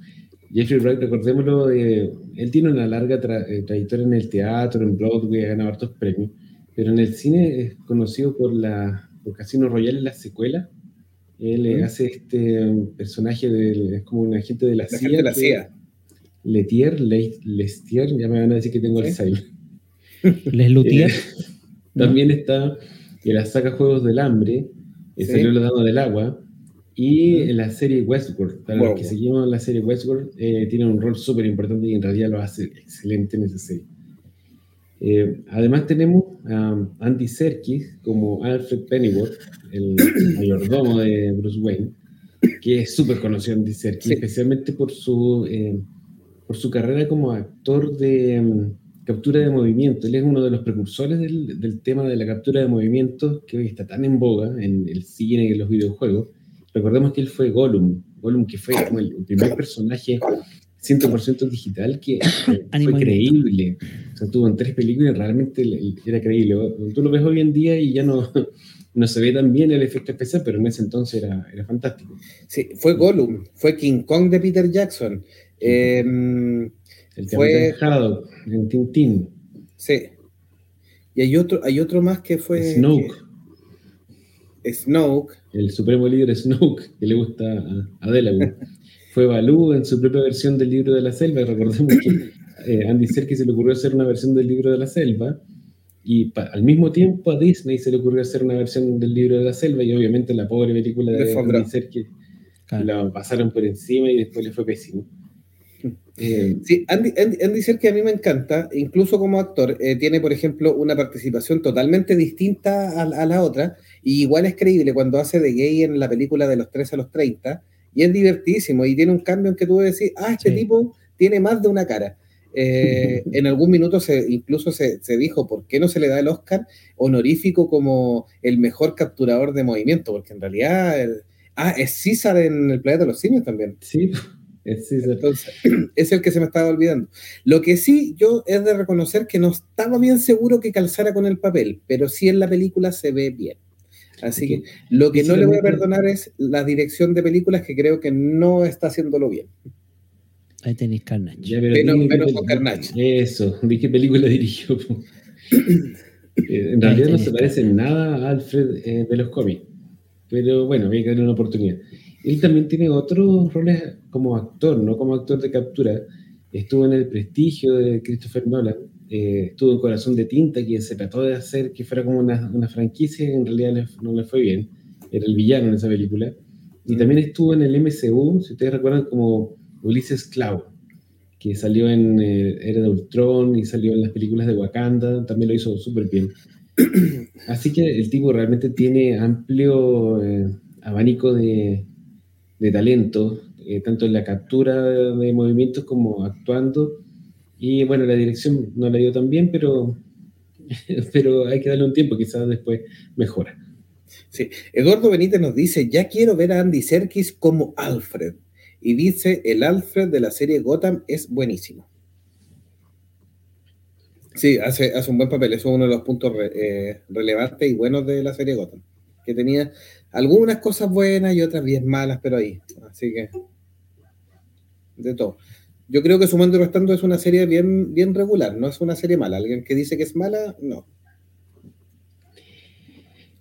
Jeffrey Wright, recordémoslo, eh, él tiene una larga tra- eh, trayectoria en el teatro, en Broadway, ha ganado hartos premios. Pero en el cine es conocido por, la, por Casino Royale, la secuela. Él hace este personaje, de, es como un agente de la, CIA. De la CIA. Letier, Lestier, ya me van a decir que tengo el Alzheimer. Les Lutier. también está en la saga Juegos del Hambre, sí. salió Los Dados del Agua, y en la serie Westworld. Para los que seguimos la serie Westworld, eh, tiene un rol súper importante y en realidad lo hace excelente en esa serie. Eh, además tenemos a Andy Serkis como Alfred Pennyworth, el mayordomo de Bruce Wayne, que es súper conocido Andy Serkis, especialmente por su, eh, por su carrera como actor de um, captura de movimiento. Él es uno de los precursores del, del, tema de la captura de movimiento que hoy está tan en boga en el cine y en los videojuegos. Recordemos que él fue Gollum, Gollum que fue como el primer personaje 100% digital que fue creíble. O sea, tuvo en tres películas y realmente era creíble. Tú lo ves hoy en día y ya no, no se ve tan bien el efecto especial, pero en ese entonces era, era fantástico. Sí, fue Gollum, fue King Kong de Peter Jackson. Eh, el fue Haddock en Tintín. Sí. Y hay otro, hay otro más que fue. Snoke. Que, Snoke. El supremo líder Snoke, que le gusta a, a Delaware. fue Balú en su propia versión del libro de la selva. Recordemos que eh, Andy Serkis se le ocurrió hacer una versión del libro de la selva. Y al mismo tiempo a Disney se le ocurrió hacer una versión del libro de la selva. Y obviamente la pobre película de Andy Serkis la pasaron por encima y después le fue pésimo. Eh, sí, Andy, Andy, Andy Serkis a mí me encanta, incluso como actor, eh, tiene, por ejemplo, una participación totalmente distinta a, a, la otra, y igual es creíble cuando hace de gay en la película de los 13 a los 30, y es divertísimo, y tiene un cambio en que tú decir, ah, este sí. tipo tiene más de una cara. Eh, en algún minuto se, incluso se, se, dijo, ¿por qué no se le da el Oscar honorífico como el mejor capturador de movimiento? Porque en realidad, el, ah, es César en el planeta de los simios también. Sí, entonces, es el que se me estaba olvidando. Lo que sí, yo es de reconocer que no estaba bien seguro que calzara con el papel, pero sí en la película se ve bien. Así que lo que no le voy a perdonar es la dirección de películas que creo que no está haciéndolo bien. Ahí tenéis Carnage. Ya, pero menos, menos con Carnage. Eso, vi qué película dirigió. Eh, en realidad no se parece en nada a Alfred eh, de los cómics. Pero bueno, voy a darle una oportunidad. Él también tiene otros roles como actor, no como actor de captura. Estuvo en El Prestigio de Christopher Nolan, eh, estuvo en Corazón de Tinta, que se trató de hacer que fuera como una, una franquicia, en realidad no le fue bien. Era el villano en esa película. Y también estuvo en el MCU, si ustedes recuerdan, como Ulises Clau, que salió en eh, Era de Ultron y salió en las películas de Wakanda, también lo hizo súper bien. Así que el tipo realmente tiene amplio eh, abanico de, de talento, eh, tanto en la captura de, de, movimientos como actuando. Y bueno, la dirección no la dio tan bien, pero, pero hay que darle un tiempo, quizás después mejora. Sí, Eduardo Benítez nos dice, ya quiero ver a Andy Serkis como Alfred. Y dice, el Alfred de la serie Gotham es buenísimo. Sí, hace, hace un buen papel, eso es uno de los puntos eh, relevantes y buenos de la serie Gotham, que tenía algunas cosas buenas y otras bien malas, pero ahí, así que de todo. Yo creo que Sumando y Restando es una serie bien, bien regular, no es una serie mala. Alguien que dice que es mala, no.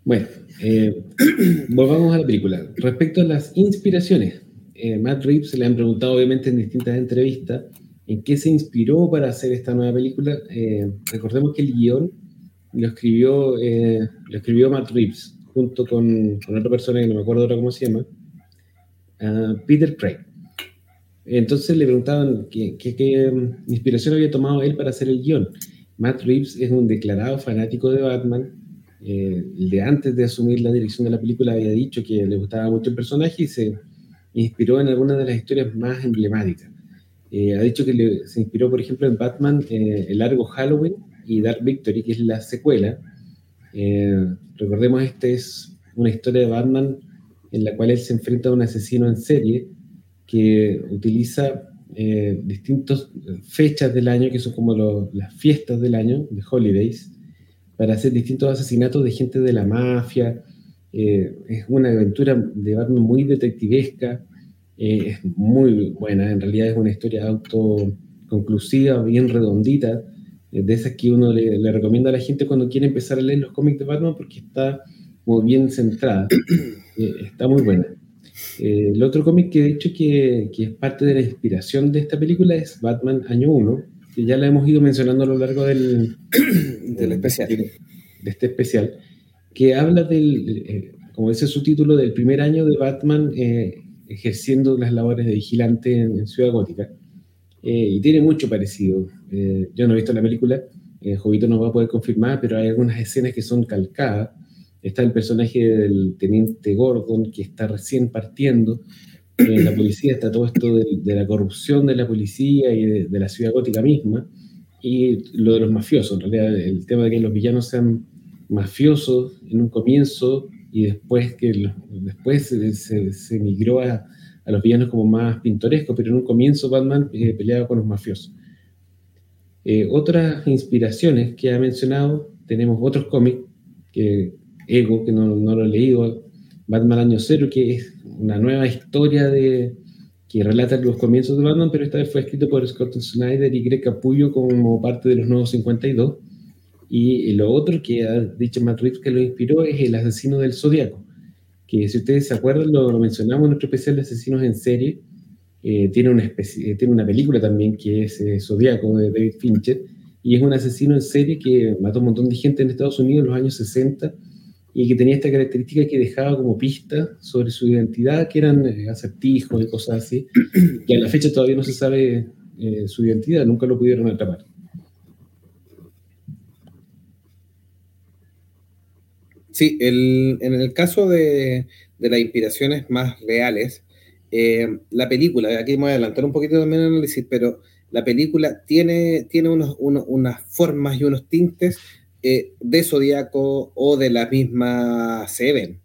Bueno, eh, volvamos a la película. Respecto a las inspiraciones, eh, Matt Reeves le han preguntado obviamente en distintas entrevistas en qué se inspiró para hacer esta nueva película. Eh, recordemos que el guion lo escribió, lo escribió Matt Reeves junto con, otra persona que no me acuerdo ahora cómo se llama, uh, Peter Craig. Entonces le preguntaban qué, qué, inspiración había tomado él para hacer el guion. Matt Reeves es un declarado fanático de Batman. Eh, el de antes de asumir la dirección de la película había dicho que le gustaba mucho el personaje y se inspiró en algunas de las historias más emblemáticas. Eh, ha dicho que se inspiró, por ejemplo, en Batman, eh, El Largo Halloween y Dark Victory, que es la secuela. Eh, recordemos, esta es una historia de Batman en la cual él se enfrenta a un asesino en serie que utiliza eh, distintas fechas del año, que son como lo, las fiestas del año, de holidays, para hacer distintos asesinatos de gente de la mafia. Eh, es una aventura de Batman muy detectivesca, eh, es muy buena, en realidad es una historia autoconclusiva, bien redondita, de esas que uno le, recomienda a la gente cuando quiere empezar a leer los cómics de Batman porque está muy bien centrada, está muy buena. El otro cómic que he dicho que, que, es parte de la inspiración de esta película es Batman Año 1, que ya la hemos ido mencionando a lo largo del, del especial. De, este especial, que habla del, como dice su título, del primer año de Batman eh, ejerciendo las labores de vigilante en, Ciudad Gótica. Eh, y tiene mucho parecido. Eh, yo no he visto la película, el Jovito nos va a poder confirmar, pero hay algunas escenas que son calcadas. Está el personaje del teniente Gordon, que está recién partiendo. En la policía está todo esto de, la corrupción de la policía y de, la ciudad gótica misma. Y lo de los mafiosos, en realidad, el tema de que los villanos sean mafiosos en un comienzo y después que después se, se, migró a, a, los villanos como más pintorescos, pero en un comienzo Batman eh, peleaba con los mafiosos. Eh, otras inspiraciones que ha mencionado, tenemos otros cómics, que Ego, que no, no, lo he leído, Batman Año Cero, que es una nueva historia de, que relata los comienzos de Batman, pero esta vez fue escrito por Scott Snyder y Greg Capullo como parte de los nuevos 52 y lo otro que ha dicho Matt Reeves que lo inspiró es El asesino del zodiaco, que si ustedes se acuerdan, lo, mencionamos en nuestro especial de asesinos en serie. Eh, tiene, una especie, eh, tiene una película también que es eh, Zodiaco de David Fincher, y es un asesino en serie que mató un montón de gente en Estados Unidos en los años 60 y que tenía esta característica que dejaba como pista sobre su identidad, que eran acertijos y cosas así, que a la fecha todavía no se sabe su identidad, nunca lo pudieron atrapar. Sí, en el caso de, las inspiraciones más reales, eh, la película, aquí me voy a adelantar un poquito también el análisis, pero la película tiene, tiene unos, unas formas y unos tintes eh, de Zodíaco o de la misma Seven.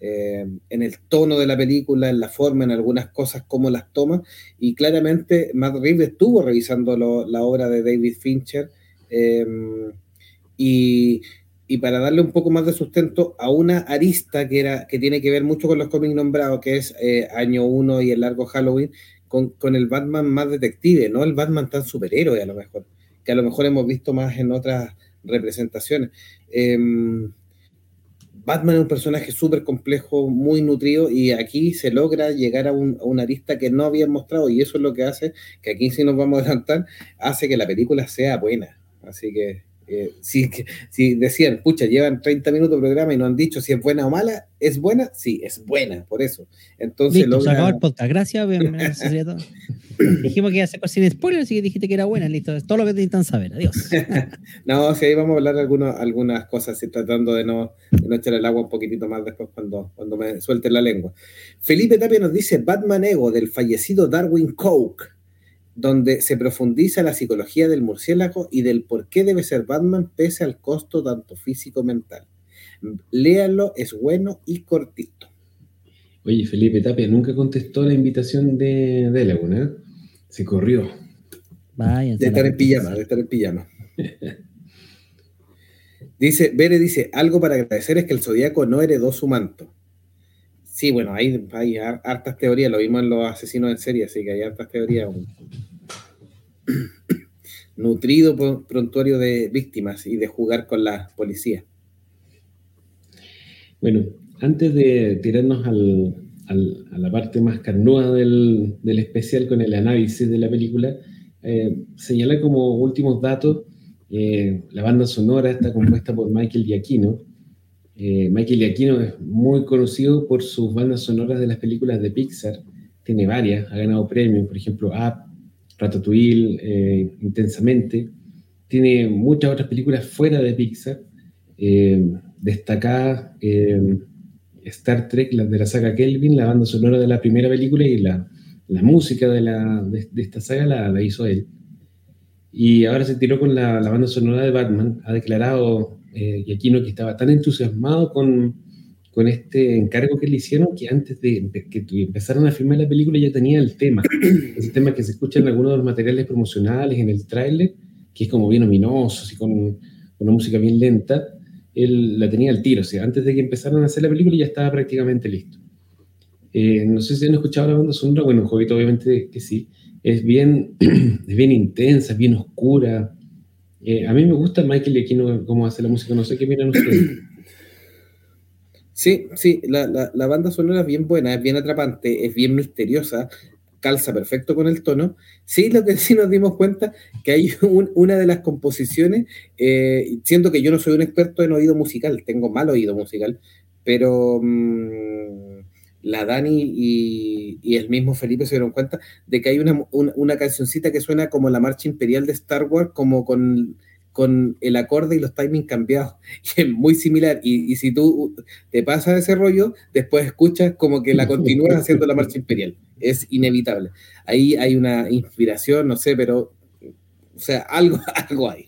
Eh, en el tono de la película, en la forma, en algunas cosas, como las toma, y claramente Matt Reeves estuvo revisando la obra de David Fincher, y, y para darle un poco más de sustento a una arista que, era, que tiene que ver mucho con los cómics nombrados, que es eh, Año 1 y el largo Halloween, con, con, el Batman más detective, no el Batman tan superhéroe a lo mejor, que a lo mejor hemos visto más en otras representaciones. Em, Batman es un personaje súper complejo, muy nutrido, y aquí se logra llegar a, un, una arista que no habían mostrado, y eso es lo que hace, que aquí sí nos vamos a adelantar, hace que la película sea buena. Así que eh, si, si, decían, pucha, llevan 30 minutos de programa y no han dicho si es buena o mala, ¿es buena? Sí, es buena, por eso. Entonces, listo, se acabó el podcast. Gracias. Dijimos que iba a ser sin spoilers, así que dijiste que era buena, listo. Es todo lo que necesitan saber. Adiós. no, sí, ahí vamos a hablar de algunas, cosas, tratando de no, de no echar el agua un poquitito más después cuando, cuando me suelte la lengua. Felipe Tapia nos dice Batman Ego del fallecido Darwin Coke donde se profundiza la psicología del murciélago y del por qué debe ser Batman pese al costo tanto físico-mental. Léanlo, es bueno y cortito. Oye, Felipe Tapia nunca contestó la invitación de, de Laguna. ¿eh? Se corrió. Vaya, de estar en pijama, de estar en pijama. dice, Bere dice, algo para agradecer es que el zodiaco no heredó su manto. Sí, bueno, hay, hay hartas teorías, lo vimos en los asesinos en serie, así que hay hartas teorías. nutrido prontuario de víctimas y de jugar con la policía. Bueno, antes de tirarnos al, a la parte más carnuda del, especial con el análisis de la película, eh, señalar como últimos datos, eh, la banda sonora está compuesta por Michael Giacchino, eh, Michael Giacchino es muy conocido por sus bandas sonoras de las películas de Pixar. Tiene varias, ha ganado premios, por ejemplo, Up, Ratatouille, eh, Intensamente. Tiene muchas otras películas fuera de Pixar. Eh, destacada Star Trek, la de la saga Kelvin, la banda sonora de la primera película y la, música de, esta saga la, hizo él. Y ahora se tiró con la banda sonora de Batman. Ha declarado eh, y Aquino que estaba tan entusiasmado con, con este encargo que le hicieron que antes de que empezaran a filmar la película ya tenía el tema, ese tema que se escucha en algunos de los materiales promocionales, en el tráiler, que es como bien ominoso, así con, una música bien lenta, él la tenía al tiro, o sea, antes de que empezaran a hacer la película ya estaba prácticamente listo. Eh, no sé si han escuchado la banda sonora, bueno, Jovito obviamente que sí, es bien, es bien intensa, bien oscura, Eh, a mí me gusta Michael y no cómo hace la música, no sé qué miran ustedes. Sí, sí, la, la, banda sonora es bien buena, es bien atrapante, es bien misteriosa, calza perfecto con el tono. Sí, lo que sí nos dimos cuenta que hay una de las composiciones, eh, siento que yo no soy un experto en oído musical, tengo mal oído musical, pero mm, la Dani y, el mismo Felipe se dieron cuenta de que hay una, una cancioncita que suena como la marcha imperial de Star Wars, como con con el acorde y los timings cambiados. Es muy similar. Y, si tú te pasas ese rollo, después escuchas como que la continúas haciendo la marcha imperial. Es inevitable. Ahí hay una inspiración, no sé, pero, o sea, algo, algo hay.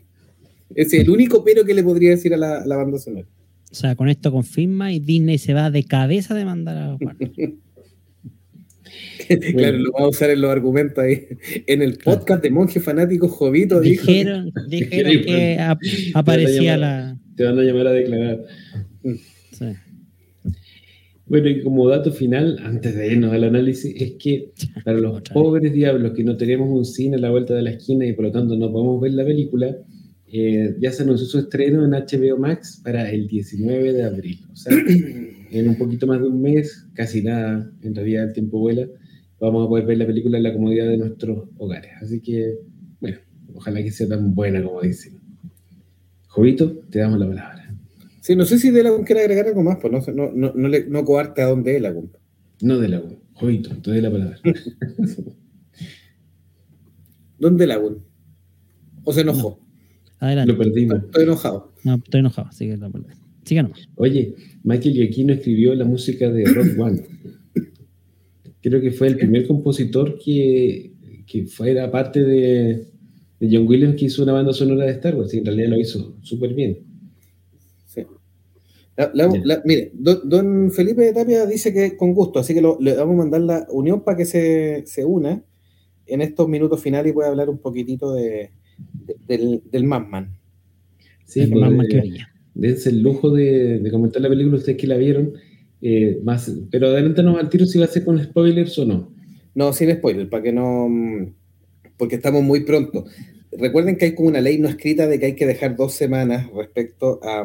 Es el único pero que le podría decir a la, la banda sonora. O sea, con esto confirma y Disney se va de cabeza de mandar a claro, lo vamos a usar en los argumentos ahí. En el podcast de Monje Fanático Jovito dijeron, dijeron que aparecía la. Te van a llamar a declarar. Sí. Bueno, y como dato final, antes de irnos al análisis, es que para los pobres diablos que no tenemos un cine a la vuelta de la esquina y por lo tanto no podemos ver la película, eh, ya se anunció su estreno en HBO Max para el 19 de abril. O sea, en un poquito más de un mes, casi nada, en realidad el tiempo vuela, vamos a poder ver la película en la comodidad de nuestros hogares. Así que, bueno, ojalá que sea tan buena como dicen. Jovito, te damos la palabra. Sí, no sé si Delagún quiere agregar algo más, pues no, no, no, le, no coarte a dónde es Delagún. No Delagún, Jovito, te doy la palabra. ¿Dónde Delagún? ¿O se enojó? Adelante. Lo perdimos. Estoy enojado. No, estoy enojado, así que lo Siga nomás. Oye, Michael Giacchino escribió la música de Rock One. Creo que fue el primer compositor que, que fuera parte de, de, John Williams que hizo una banda sonora de Star Wars, y en realidad lo hizo súper bien. Sí. mire, don, Felipe de Tapia dice que con gusto, así que le vamos a mandar la unión para que se, se, una en estos minutos finales y pueda hablar un poquitito de, del, del Madman. Sí, el pues, dense el lujo de, comentar la película, ustedes que la vieron. Eh, más, pero adelántanos al tiro si va a ser con spoilers o no. No, sin spoilers, para que no. Porque estamos muy pronto. Recuerden que hay como una ley no escrita de que hay que dejar dos semanas respecto a,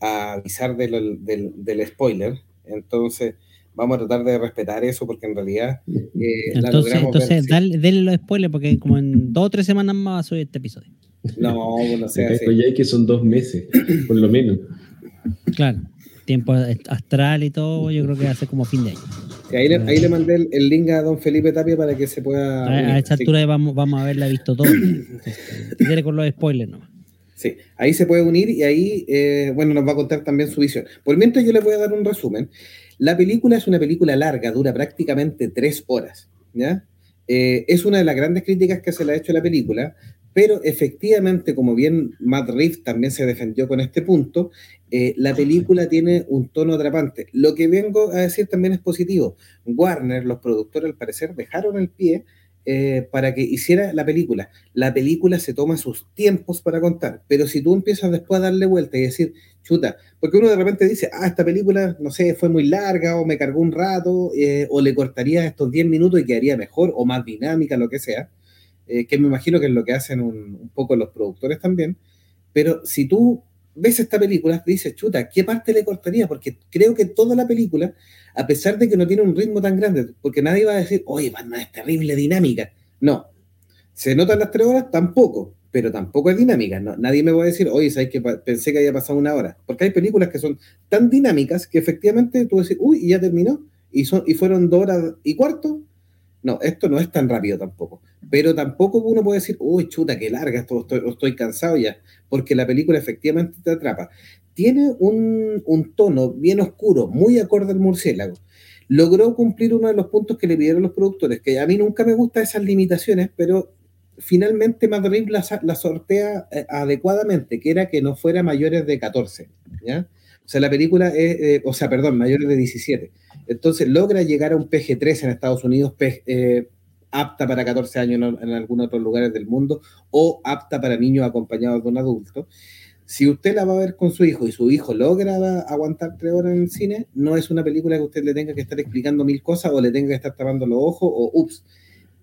avisar del, del, spoiler. Entonces, vamos a tratar de respetar eso porque en realidad. Eh, entonces, entonces denle los spoilers porque como en dos o tres semanas más va a subir este episodio. No, no sé. ya que son dos meses, por lo menos. Claro, tiempo astral y todo, yo creo que hace como fin de año. ahí, le, ahí, le, mandé el, link a don Felipe Tapia para que se pueda. A, esta altura vamos, vamos a haberla visto todo. Tiene con los spoilers ¿no? Sí, ahí se puede unir y ahí, eh, bueno, nos va a contar también su visión. Por mientras yo les voy a dar un resumen. La película es una película larga, dura prácticamente tres horas. Eh, es una de las grandes críticas que se le ha hecho a la película, pero efectivamente, como bien Matt Reeves también se defendió con este punto, eh, la película tiene un tono atrapante. Lo que vengo a decir también es positivo. Warner, los productores al parecer, dejaron el pie eh, para que hiciera la película. La película se toma sus tiempos para contar, pero si tú empiezas después a darle vuelta y decir, chuta, porque uno de repente dice, ah, esta película, no sé, fue muy larga o me cargó un rato, eh, o le cortaría estos 10 minutos y quedaría mejor o más dinámica, lo que sea eh, que me imagino que es lo que hacen un, poco los productores también, pero si tú ves esta película, dices, chuta, ¿qué parte le cortaría? Porque creo que toda la película, a pesar de que no tiene un ritmo tan grande, porque nadie va a decir, oye, no es terrible dinámica. No. ¿Se notan las tres horas? Tampoco, pero tampoco es dinámica. No, nadie me va a decir, oye, ¿sabes que pensé que había pasado una hora? Porque hay películas que son tan dinámicas que efectivamente tú decir, uy, y ya terminó, y, son, y fueron dos horas y cuarto. No, esto no es tan rápido tampoco pero tampoco uno puede decir, uy, chuta, qué larga, esto, estoy, estoy cansado ya, porque la película efectivamente te atrapa. Tiene un, tono bien oscuro, muy acorde al murciélago. Logró cumplir uno de los puntos que le pidieron los productores, que a mí nunca me gustan esas limitaciones, pero finalmente Madrid la, la sortea eh, adecuadamente, que era que no fuera mayores de 14, ¿ya? O sea, la película es, eh, o sea, perdón, mayores de 17. Entonces logra llegar a un PG-13 en Estados Unidos, eh, apta para 14 años en, algunos otros lugares del mundo o apta para niños acompañados de un adulto. Si usted la va a ver con su hijo y su hijo logra aguantar tres horas en el cine, no es una película que usted le tenga que estar explicando mil cosas o le tenga que estar tapando los ojos o ups.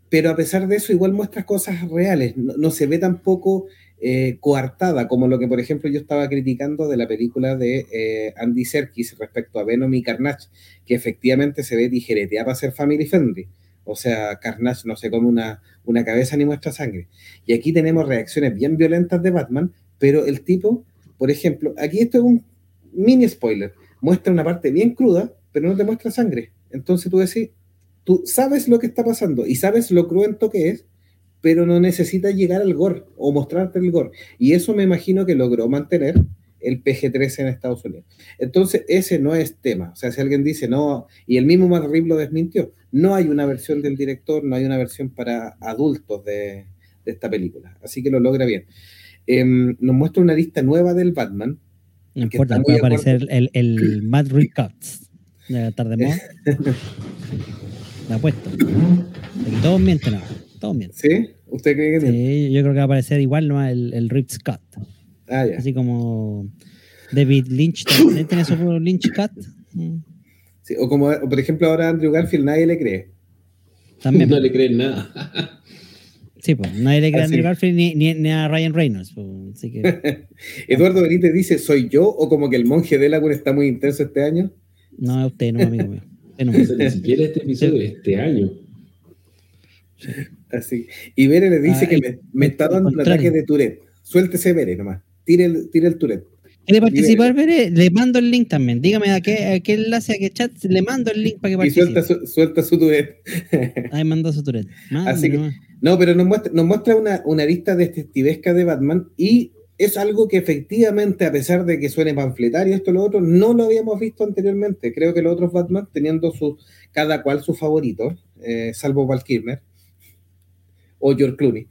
Pero a pesar de eso, igual muestra cosas reales. No, se ve tampoco eh, coartada, como lo que, por ejemplo, yo estaba criticando de la película de eh, Andy Serkis respecto a Venom y Carnage, que efectivamente se ve tijereteada para ser family friendly. O sea, Carnage no se come una, una cabeza ni muestra sangre. Y aquí tenemos reacciones bien violentas de Batman, pero el tipo, por ejemplo, aquí esto es un mini spoiler, muestra una parte bien cruda, pero no te muestra sangre. Entonces tú decís, tú sabes lo que está pasando y sabes lo cruento que es, pero no necesitas llegar al gore o mostrarte el gore. Y eso me imagino que logró mantener el PG-13 en Estados Unidos. Entonces, ese no es tema. O sea, si alguien dice no, y el mismo Matt lo desmintió, no hay una versión del director, no hay una versión para adultos de, esta película. Así que lo logra bien. Em, nos muestra una lista nueva del Batman. No importa, puede aparecer el, el Matt Reeves Cuts. Ya tarde más. La apuesto. todos mienten ahora. ¿Sí? ¿Usted cree que Sí, yo creo que va a aparecer igual ¿no? el, el Rip Scott. Ah, ya. Así como David Lynch también tiene su Lynch Cut. Sí, o como, por ejemplo, ahora Andrew Garfield nadie le cree. También. No le creen nada. Sí, pues nadie le cree a Andrew Garfield ni, ni, a Ryan Reynolds. Pues, así que... Eduardo Benítez dice, ¿soy yo o como que el monje de Delaware está muy intenso este año? No, usted no, amigo mío. Usted no. Ni siquiera este episodio este año. Así. Y Bere le dice que me, está dando un ataque de Tourette. Suéltese Bere nomás. Tire el, tire el Tourette. ¿Quiere participar, Bere? Le mando el link también. Dígame a qué, a qué enlace, a qué chat, le mando el link para que participe. Y suelta su, suelta su Tourette. Ahí manda su Tourette. Así que, no, pero nos muestra, nos muestra una, una lista detectivesca de Batman y es algo que efectivamente, a pesar de que suene panfletario esto lo otro, no lo habíamos visto anteriormente. Creo que los otros Batman, teniendo su, cada cual su favorito, eh, salvo Val Kilmer, o George Clooney.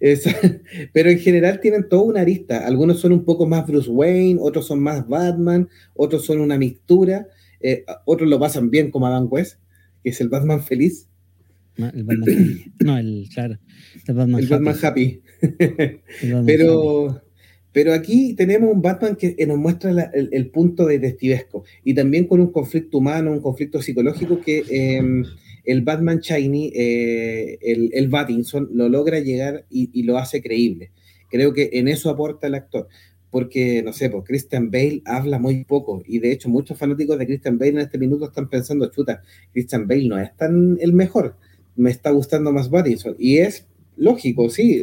pero en general tienen toda una arista. Algunos son un poco más Bruce Wayne, otros son más Batman, otros son una mixtura, eh, otros lo pasan bien como Adam West, que es el Batman feliz. el Batman No, el, claro, el Batman happy. pero, pero aquí tenemos un Batman que nos muestra el, punto detectivesco y también con un conflicto humano, un conflicto psicológico que... Em, el Batman Shiny, eh, el, el Battinson, lo logra llegar y, lo hace creíble. Creo que en eso aporta el actor. Porque, no sé, pues Christian Bale habla muy poco. Y de hecho, muchos fanáticos de Christian Bale en este minuto están pensando, chuta, Christian Bale no es tan el mejor. Me está gustando más Battinson. Y es lógico, sí,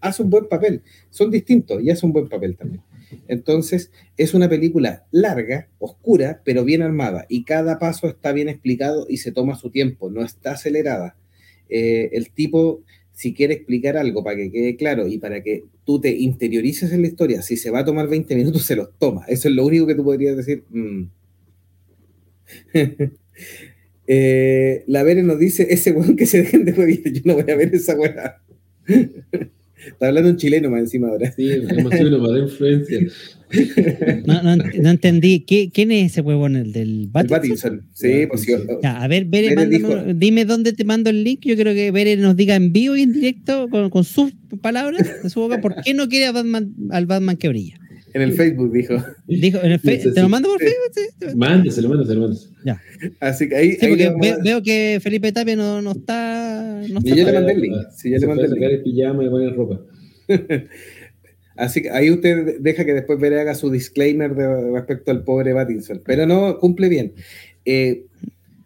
hace un buen papel. Son distintos y hace un buen papel también. Entonces, es una película larga, oscura, pero bien armada, y cada paso está bien explicado y se toma su tiempo, no está acelerada. Eh, el tipo, si quiere explicar algo para que quede claro y para que tú te interiorices en la historia, si se va a tomar 20 minutos, se los toma. Eso es lo único que tú podrías decir. Mm. Eh, la Vere nos dice, ese weón que se dejen de yo no voy a ver esa weá. Está hablando un chileno más encima ahora. Sí, una mala influencia. No, no, no entendí. ¿Qué, ¿Quién es ese huevón? ¿El del Battinson? Sí, pues sí. a ver, Bere, dime dónde te mando el link. Yo creo que Bere nos diga en vivo y en directo, con, con sus palabras, de su boca, por qué no quiere al Batman que brilla. En el Facebook dijo. Dijo, en el ¿te lo mando por Facebook? Sí. Mándese, lo mando, se lo mando. Ya. Así que ahí. Sí, porque veo que Felipe Tapia no, no está. No está yo le mandé el link. Sí, yo le mandé el link. el pijama y poner ropa. Así que ahí usted deja que después Veré haga su disclaimer de, respecto al pobre Batinson. Pero no, cumple bien. Eh,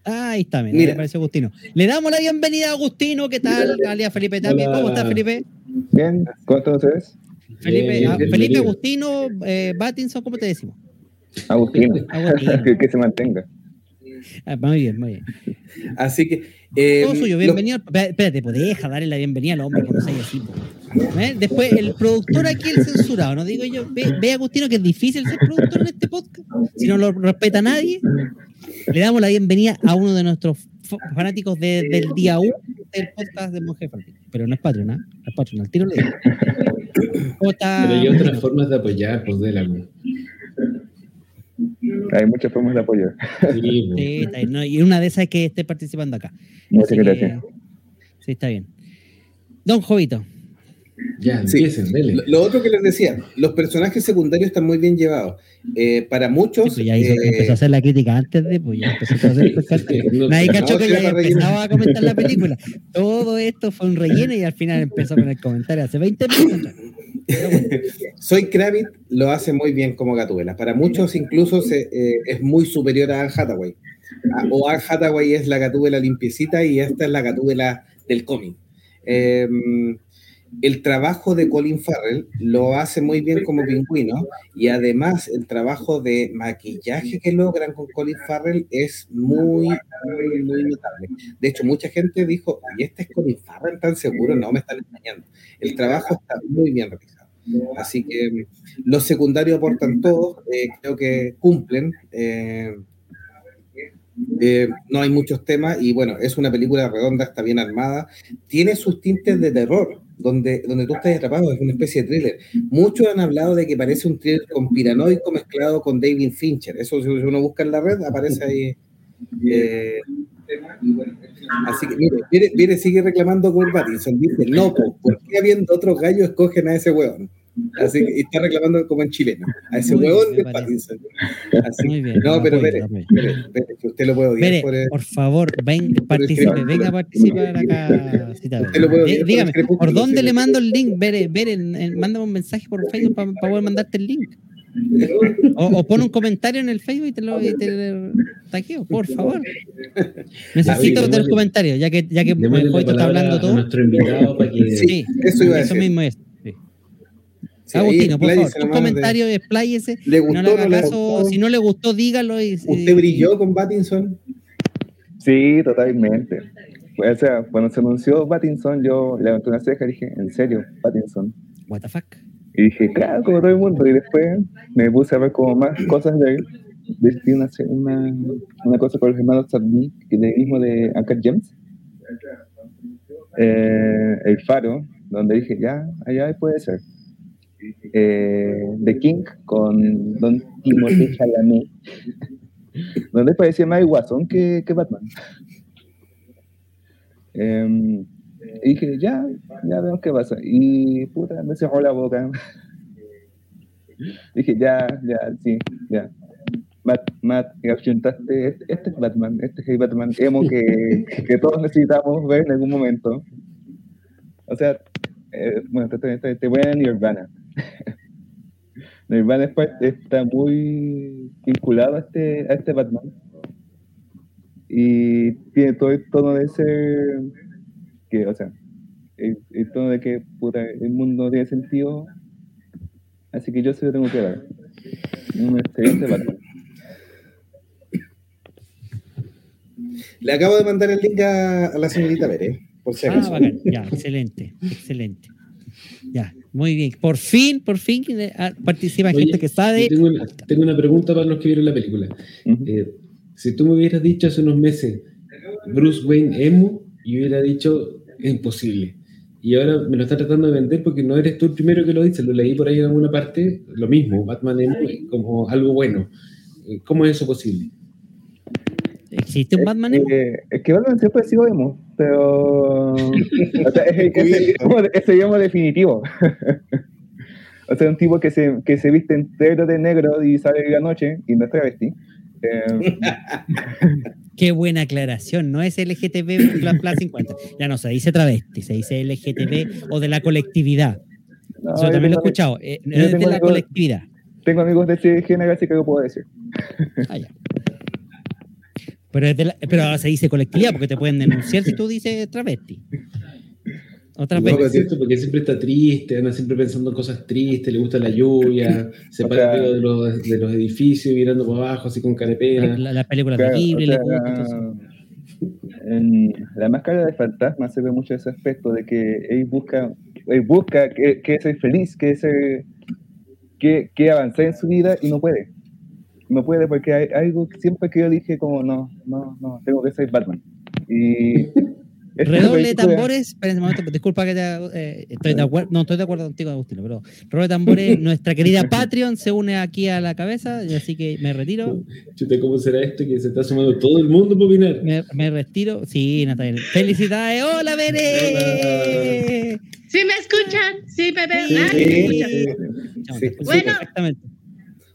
ahí está, mira, mira. aparece Agustino. Le damos la bienvenida a Agustino. ¿Qué tal? Alias Felipe Tapia. ¿Cómo está, Felipe? Bien, ¿cómo están ustedes? Felipe, eh, Felipe Agustino, eh, Batinson, ¿cómo te decimos? Agustino. Agustino. que, se mantenga. Ah, muy bien, muy bien. Así que. Eh, Todo suyo, bienvenido. Espérate, pues deja darle la bienvenida al hombre por no así. ¿Eh? Después, el productor aquí, el censurado, no digo yo, ve, Agustino que es difícil ser productor en este podcast, si no lo respeta nadie. Le damos la bienvenida a uno de nuestros fanáticos del día 1 del podcast de Monje Pero no es Patreon, ¿no? Es Patreon, al tiro le digo. Pero hay otras formas de apoyar, pues, de la Hay muchas formas de apoyar. Sí, pues. y una de esas es que esté participando acá. Muchas gracias. sí, está bien. Don Jovito. Ya, Sí. empiecen, dele. Lo, lo otro que les decía, los personajes secundarios están muy bien llevados. Eh, para Sí, muchos, pues ya hizo- eh, empezó a hacer la crítica antes de, pues ya empezó a hacer. No, Nadie no, cachó que sí, ya empezaba a comentar la película. Todo esto fue un relleno y al final empezó con el comentario hace 20 minutos. Bueno, Soy Kravitz lo hace muy bien como Gatúbela. Para muchos incluso se- eh, es muy superior a Anne Hathaway. A- O Anne Hathaway es la Gatúbela limpiecita y esta es la Gatúbela del cómic. Eh, el trabajo de Colin Farrell lo hace muy bien como pingüino y además el trabajo de maquillaje que logran con Colin Farrell es muy, muy, muy notable. De hecho, mucha gente dijo, ¿y este es Colin Farrell tan seguro? No, me están engañando. El trabajo está muy bien realizado. Así que mm, los secundarios aportan todos, eh, creo que cumplen. eh, eh, no hay muchos temas y bueno, es una película redonda, está bien armada, tiene sus tintes de terror, donde, donde tú estás atrapado, es una especie de thriller. Muchos han hablado de que parece un thriller conspiranoico mezclado con David Fincher, eso si uno busca en la red aparece ahí. eh, así que mire, mire, sigue reclamando con Pattinson, dice, no, po, ¿por qué habiendo otros gallos escogen a ese hueón? Así que y está reclamando como en chileno, a ese Muy me de. Pattinson. Así muy bien. no, pero apoyo, espere, espere, espere, que usted lo puede odiar por el- por favor, ven, participe, venga a participar acá. Usted lo puede odiar Eh, por dígame, ¿por dónde le mando el link? El- el- mándame un mensaje por Facebook para poder mandarte el link. O, o pon un comentario en el Facebook y te lo y te tagueo, por favor. Necesito ver los démosle- comentarios, ya que, ya que está hablando a todo. nuestro invitado para que Sí, Eso iba a eso decir. mismo es. Sí. Agustino, por favor, un nomás de- comentario, expláyese. ¿Le No gustó le o haga no le caso, gustó? si no le gustó, dígalo. Y, ¿Usted brilló con Pattinson? Sí, totalmente. O sea, cuando se anunció Pattinson, yo levanté una ceja y dije, ¿en serio, Pattinson? What the fuck? Y dije, claro, como todo el mundo. Y después me puse a ver como más cosas de él. Vi una, una, una cosa con los hermanos Sardí, que del mismo de Uncle James. Eh, el Faro, donde dije, ya, allá puede ser. Eh, The King con Don Timothée Chalamet. donde parecía más Guasón que, que Batman. Em, y dije, ya, ya vemos qué pasa. Y puta, me cerró la boca. dije, ya, ya, sí, ya. Matt, Matt, que achuntaste, este, este es Batman, este es el Batman emo que, que todos necesitamos ver en algún momento. O sea, eh, bueno, te, te, te, te voy a Nirvana. Nirvana es parte- está muy vinculado a este, a este Batman. Y tiene todo el tono de ser que, o sea, el, el tono de que puta, el mundo no tiene sentido. Así que yo se lo tengo que dar. Un excelente Batman. Le acabo de mandar el link a, a la señorita Pérez, por si Ah, acaso. bacán. Ya, excelente, excelente. Ya, muy bien. Por fin, por fin eh, ah, participa Oye, gente que sabe. tengo, una, tengo una pregunta para los que vieron la película. Eh, si tú me hubieras dicho hace unos meses Bruce Wayne emo, yo hubiera dicho es imposible. Y ahora me lo está tratando de vender porque no eres tú el primero que lo dice, lo leí por ahí en alguna parte, lo mismo, Batman emo como algo bueno. Eh, ¿Cómo es eso posible? ¿Existe un Batman emo? Eh, es que Batman siempre ha sido emo, pero. O sea, es, el- es el emo- es el emo definitivo. o sea, un tipo que se, que se viste entero de negro y sale en la noche y no es travesti. Eh, Qué buena aclaración. No es LGTB plus, plus 50. Ya no se dice travesti, se dice LGTB o de la colectividad. no, yo también lo he tengo- escuchado. eh, yo es de la colectividad. Tengo amigos de ese género, así que lo puedo decir. Ah, ya. Pero, es de la- pero ahora se dice colectividad porque te pueden denunciar si tú dices travesti. Otra No, es cierto, porque siempre está triste, anda siempre pensando en cosas tristes, le gusta la lluvia, se para sea- de los, de los edificios mirando para abajo, así con carepena. La, la película Claro, o le gusta, en la máscara de fantasma se ve mucho ese aspecto de que él busca, él busca que, que ser feliz, que ser, que, que avanzar en su vida y no puede. No puede porque hay algo que siempre que yo dije como no, no, no, tengo que ser Batman. Y, Esta Redoble de tambores, espera un momento, disculpa que te, eh, estoy de acuerdo, no estoy de acuerdo contigo, Agustino, pero redoble de tambores, nuestra querida Patreon se une aquí a la cabeza, y así que me retiro, Chute, ¿cómo será esto que se está sumando todo el mundo para opinar? me, me retiro, sí, Natalia, felicidades, hola Bere. ¿Sí me escuchan? ¿Sí? Sí, Ah, sí, ¿me escuchan? Sí. Bueno.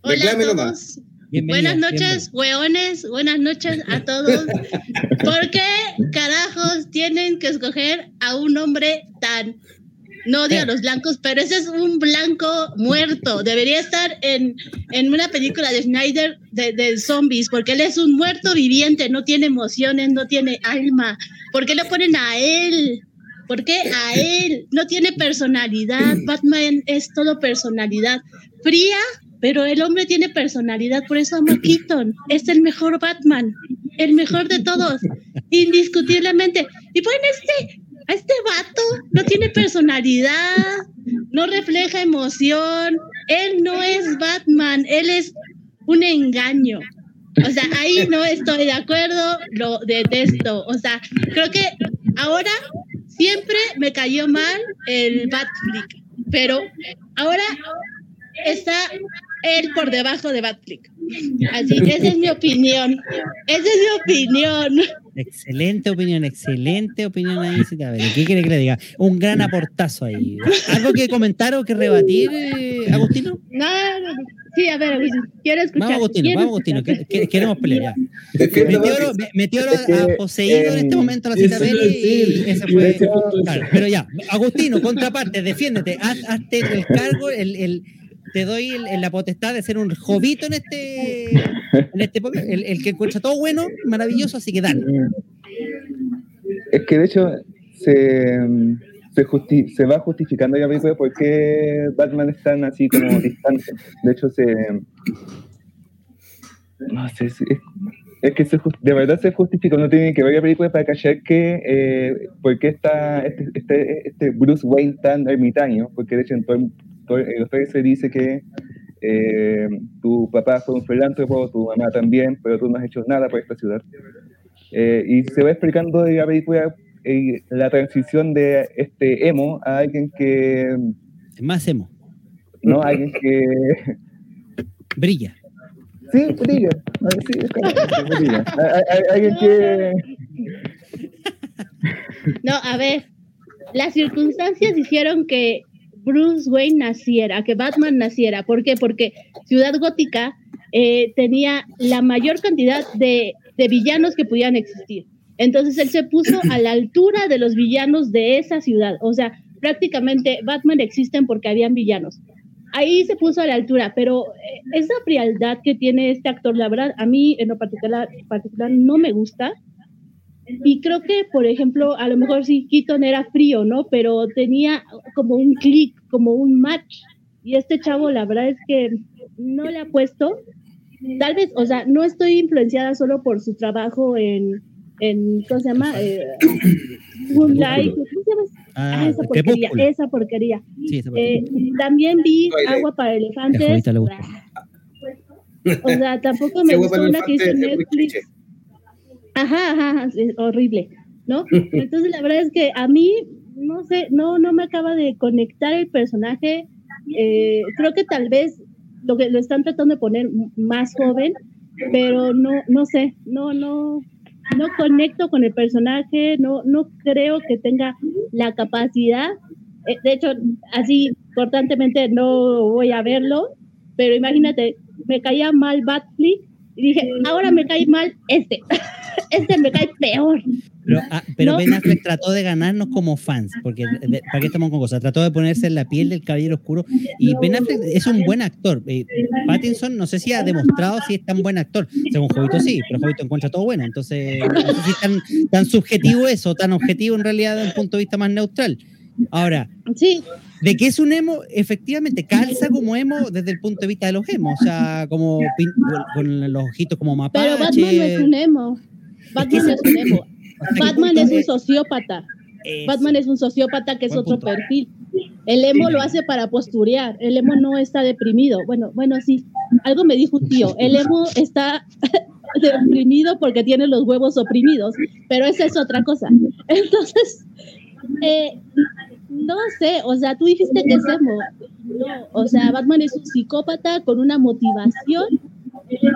Hola a todos. Bienvenida, Buenas noches, hueones. Buenas noches a todos. ¿Por qué carajos tienen que escoger a un hombre tan... No odio a los blancos, pero ese es un blanco muerto. Debería estar en, en una película de Snyder de, de zombies, porque él es un muerto viviente, no tiene emociones, no tiene alma. ¿Por qué le ponen a él? ¿Por qué a él? No tiene personalidad. Batman es todo personalidad. Fría, pero el hombre tiene personalidad, por eso amo Keaton. Es el mejor Batman, el mejor de todos, indiscutiblemente. Y ponen este, este vato, no tiene personalidad, no refleja emoción. Él no es Batman, él es un engaño. O sea, ahí no estoy de acuerdo, lo detesto. O sea, creo que ahora siempre me cayó mal el Batflick, pero ahora está él por debajo de Batflick. Así, esa es mi opinión. Esa es mi opinión. Excelente opinión, excelente opinión ahí. sí, a ver, ¿Qué quiere que le diga? Un gran aportazo ahí. ¿Algo que comentar o que rebatir, eh, Agustino? No, no, no. Sí, a ver, Agustín, quiero escuchar. Vamos, Agustino, quiero vamos, Agustino, escuchar. que- que- queremos pelear. ya. Meteoro, Meteoro Es que, ha poseído en este em, momento la cita y ese fue. Claro, pero ya, Agustino, contraparte, defiéndete, haz, hazte el cargo, el, el- te doy el- el- la potestad de ser un jovito en este, en este el, el que encuentra todo bueno, maravilloso, así que dale. Es que de hecho se, se, justi- se va justificando ya la película por qué Batman es tan así como distante. De hecho, se. No sé, es, es que se de verdad se justifica. Uno tiene que ver la película para callar que. Eh, por qué está este, este, este Bruce Wayne tan ermitaño. Porque de hecho en, todo, el- todo el- en los se dice que. eh, tu papá fue un filántropo, tu mamá también, pero tú no has hecho nada por esta ciudad. Eh, y se va explicando de la película eh, la transición de este emo a alguien que, Más emo, no, alguien que, brilla. sí, brilla, Ah, sí, es brilla. A- a- a- alguien que, No, a ver, las circunstancias hicieron que Bruce Wayne naciera, que Batman naciera. ¿Por qué? Porque Ciudad Gótica eh, tenía la mayor cantidad de, de villanos que pudieran existir. Entonces él se puso a la altura de los villanos de esa ciudad. O sea, prácticamente Batman existen porque habían villanos. Ahí se puso a la altura, pero eh, esa frialdad que tiene este actor, la verdad, a mí en lo particular, particular no me gusta. Y creo que, por ejemplo, a lo mejor sí, Keaton era frío, ¿no? Pero tenía como un clic, como un match. Y este chavo, la verdad es que no le ha puesto. Tal vez, o sea, no estoy influenciada solo por su trabajo en, en ¿cómo se llama? Eh, Moonlight, ¿cómo se llama? Ah, Ah, esa porquería, esa porquería. Sí, esa Eh, porquería. también vi. Agua para A Elefantes. O sea, tampoco me gustó una que hizo Netflix. Ajá, ajá, sí, horrible, ¿no? Entonces la verdad es que a mí, no sé, no, no me acaba de conectar el personaje. Eh, creo que tal vez lo que lo están tratando de poner más joven, pero no, no sé, no, no, no conecto con el personaje, no, no creo que tenga la capacidad. Eh, de hecho, así cortantemente no voy a verlo, pero imagínate, me caía mal Batfleck y dije, ahora me cae mal este. este me cae peor. Pero, ah, pero No. Ben Affleck trató de ganarnos como fans, porque de- ¿para qué estamos con cosas? Trató de ponerse en la piel del caballero oscuro y Ben Affleck es un buen actor. Eh, Pattinson no sé si ha demostrado si es tan buen actor. Según Jovito sí, pero Jovito encuentra todo bueno. Entonces, no sé si es tan, tan subjetivo eso, tan objetivo en realidad desde un punto de vista más neutral. Ahora, Sí, de que es un emo, efectivamente, calza como emo desde el punto de vista de los emos, o sea, como con los ojitos como mapache. pero Batman no es un emo. Batman es un emo. ¿Hasta qué Batman es un sociópata. Eso. Batman es un sociópata que es otro punto. perfil. El emo lo hace para posturear. El emo no está deprimido. Bueno, bueno, sí. Algo me dijo un tío. El emo está deprimido porque tiene los huevos oprimidos. Pero esa es otra cosa. Entonces, eh, no sé, o sea, tú dijiste que es emo. No, o sea, Batman es un psicópata con una motivación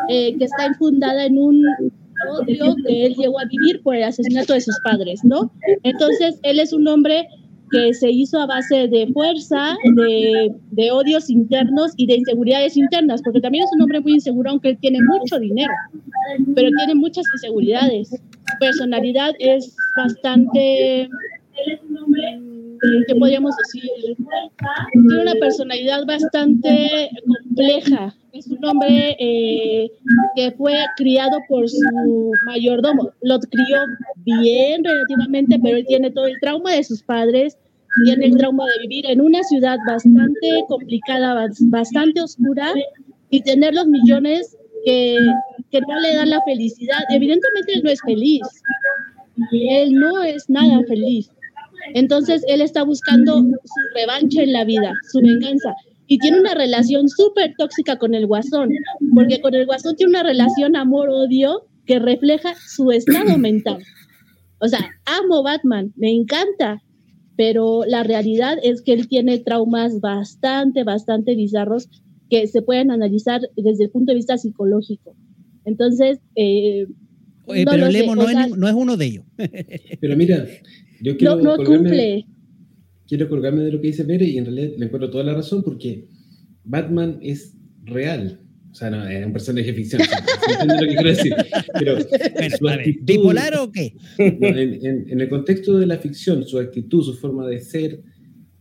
eh, que está infundada en un odio que él llegó a vivir por el asesinato de sus padres, ¿no? Entonces, él es un hombre que se hizo a base de fuerza, de, odios internos y de inseguridades internas, porque también es un hombre muy inseguro, aunque él tiene mucho dinero, pero tiene muchas inseguridades. Personalidad es bastante, ¿qué podríamos decir? Tiene una personalidad bastante compleja. Es un hombre eh, que fue criado por su mayordomo. Lo crió bien relativamente, pero él tiene todo el trauma de sus padres, tiene el trauma de vivir en una ciudad bastante complicada, bastante oscura y tener los millones que, que no le dan la felicidad. Evidentemente él no es feliz. Él no es nada feliz. Entonces él está buscando su revancha en la vida, su venganza. Y tiene una relación súper tóxica con el guasón, porque con el guasón tiene una relación amor-odio que refleja su estado mental. O sea, amo Batman, me encanta, pero la realidad es que él tiene traumas bastante, bastante bizarros que se pueden analizar desde el punto de vista psicológico. Entonces, eh, Oye, pero Lemo no, es, no, es, uno de ellos. pero mira, yo quiero, no, no colgarme, cumple. quiero colgarme de lo que dice Pérez y en realidad le encuentro toda la razón porque Batman es real. O sea, no, es un personaje ficción. ¿Se lo que quiero decir? Pero su actitud, ¿Bipolar o qué? No, en, en, en, el contexto de la ficción, su actitud, su forma de ser,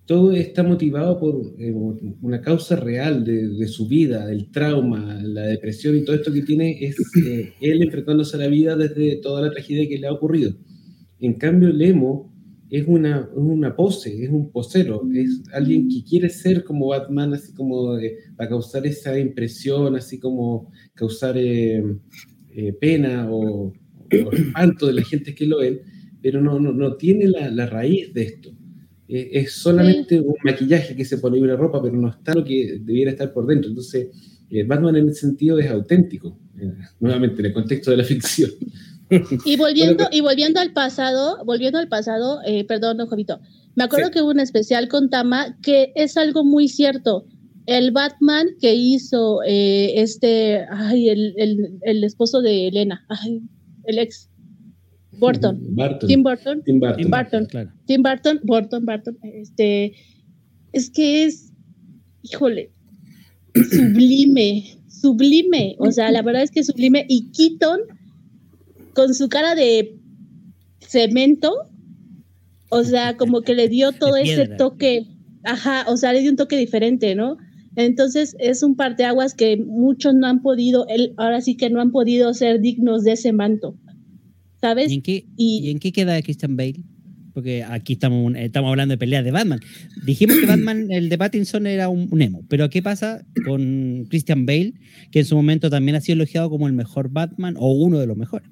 todo está motivado por eh, una causa real de, de, su vida, el trauma, la depresión y todo esto que tiene es eh, él enfrentándose a la vida desde toda la tragedia que le ha ocurrido. En cambio, Lemo es una, una pose, es un posero, es alguien que quiere ser como Batman, así como eh, para causar esa impresión, así como causar eh, eh, pena o, o, espanto de la gente que lo ven, pero no, no, no tiene la, la, raíz de esto. es solamente sí. un maquillaje que se pone una ropa, pero no está lo que debiera estar por dentro. Entonces, Batman en ese sentido es auténtico, nuevamente en el contexto de la ficción. Y volviendo, y volviendo al pasado, volviendo al pasado, eh, perdón, don Jovito, me acuerdo sí. que hubo un especial con Tama que es algo muy cierto. El Batman que hizo eh, este, ay, el, el, el, esposo de Elena, ay, el ex Burton, Barton. Tim Burton, Tim Burton, Tim Burton, claro. Tim Burton, Burton, Burton, este, es que es, híjole, sublime, sublime, o sea, la verdad es que es sublime y Keaton con su cara de cemento, o sea, como que le dio todo ese toque, ajá, o sea, le dio un toque diferente, ¿no? Entonces es un parteaguas que muchos no han podido, él, ahora sí que no han podido ser dignos de ese manto, ¿sabes? ¿Y en qué, y, ¿y en qué queda Christian Bale? Porque aquí estamos, estamos hablando de peleas de Batman. Dijimos que Batman, el de Pattinson era un, un, emo, pero ¿qué pasa con Christian Bale, que en su momento también ha sido elogiado como el mejor Batman o uno de los mejores?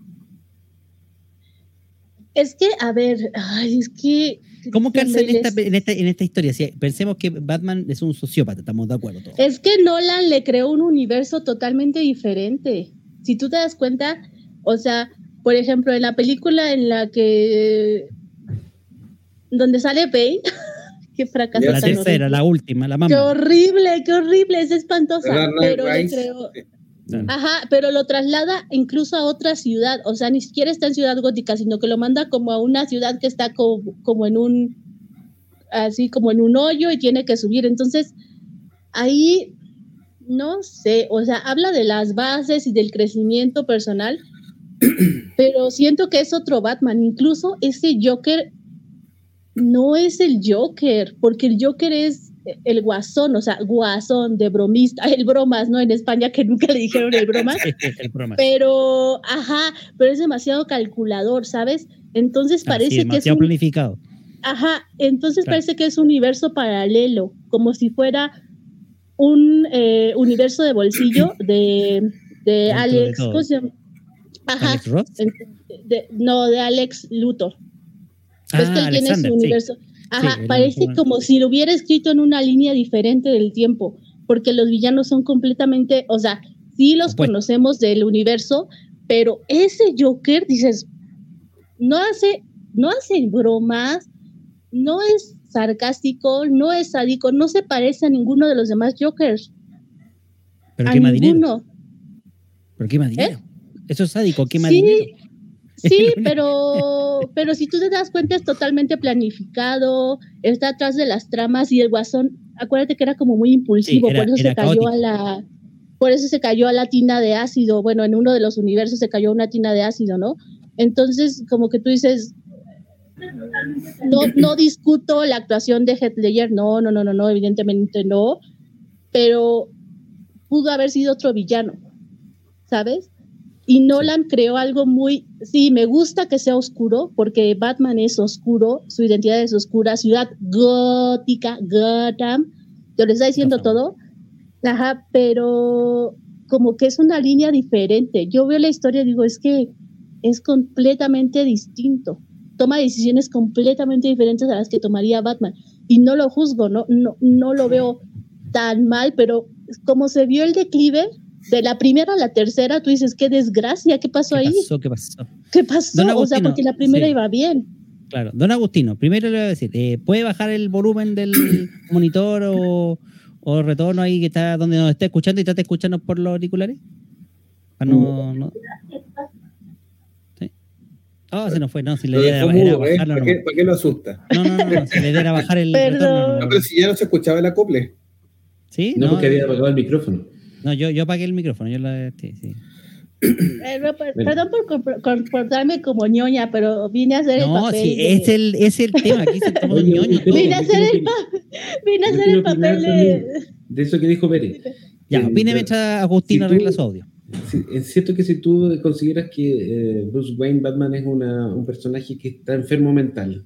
Es que, a ver, ay, es que. ¿Cómo cárcel en esta, en, esta, en esta historia? Si pensemos que Batman es un sociópata, estamos de acuerdo todos. Es que Nolan le creó un universo totalmente diferente. Si tú te das cuenta, o sea, por ejemplo, en la película en la que. donde sale Bane. qué fracaso. La tercera, la última, la mamá. Qué horrible, qué horrible, es espantosa. Pero le creó. Ajá, pero lo traslada incluso a otra ciudad, o sea, ni siquiera está en Ciudad Gótica, sino que lo manda como a una ciudad que está como, como en un, así como en un hoyo y tiene que subir. Entonces, ahí, no sé, o sea, habla de las bases y del crecimiento personal, pero siento que es otro Batman. Incluso ese Joker no es el Joker, porque el Joker es el guasón, o sea, guasón de bromista, el bromas, ¿no? En España que nunca le dijeron el bromas. el bromas. Pero, ajá, pero es demasiado calculador, ¿sabes? Entonces parece ah, sí, que es un, planificado. Ajá, entonces claro. parece que es un universo paralelo, como si fuera un eh, universo de bolsillo de, de Alex, de ¿cómo se llama? Ajá. ¿Alex Ross? De, no, de Alex Luthor. Ah, es que él tiene su universo. Sí. Ajá, sí, parece como si lo hubiera escrito en una línea diferente del tiempo, porque los villanos son completamente, o sea, sí los conocemos del universo, pero ese Joker, dices, no hace no hace bromas, no es sarcástico, no es sádico, no se parece a ninguno de los demás Jokers. Pero a quema dinero. ninguno. Pero quema dinero. Eso es sádico, quema Sí, dinero. Sí, pero, pero si tú te das cuenta es totalmente planificado, está atrás de las tramas y el guasón, acuérdate que era como muy impulsivo, Sí, era- por eso se cayó caótico. a la, por eso se cayó a la tina de ácido, bueno, en uno de los universos se cayó a una tina de ácido, ¿no? Entonces, como que tú dices, no, no discuto la actuación de Heath Ledger, no, no, no, no, no, evidentemente no, pero pudo haber sido otro villano, ¿sabes? Y Nolan creó algo muy, sí, me gusta que sea oscuro, porque Batman es oscuro, su identidad es oscura, ciudad gótica, Gotham, te lo está diciendo Gotham. todo, ajá, pero como que es una línea diferente. Yo veo la historia y digo, es que es completamente distinto, toma decisiones completamente diferentes a las que tomaría Batman, y no lo juzgo, no, no, no lo veo tan mal, pero como se vio el declive, de la primera a la tercera, tú dices, qué desgracia, ¿qué pasó ¿Qué ahí? pasó? ¿Qué pasó? ¿Qué pasó? Don o sea, porque la primera sí. iba bien. Claro. Don Agustino, primero le voy a decir, eh, ¿puede bajar el volumen del monitor o, o retorno ahí que está donde nos esté escuchando y trate de escucharnos por los auriculares? Ah, no, no. ¿Sí? Oh, se nos fue, no, si la Lo idea dejó era, mudo, ¿eh? bajarlo. ¿Para qué, para lo asusta? No, no, no, no, si la idea era bajar el Perdón. retorno. No, pero si ya no se escuchaba el acople. ¿Sí? No, porque había apagado el micrófono. No, yo, yo apagué el micrófono, yo la, sí, sí. Eh, no, per- Perdón por compor- comportarme como ñoña, pero vine a hacer el No, papel. sí, de- es el, es el tema, aquí se toma ñoño. oye, Vine a hacer el, pa- vine a hacer el papel de. De eso que dijo Pérez. Ya, Eh, opine mientras Agustín si tú- arregla su audio. Sí, es cierto que si tú consideras que eh, Bruce Wayne Batman es una- un personaje que está enfermo mental,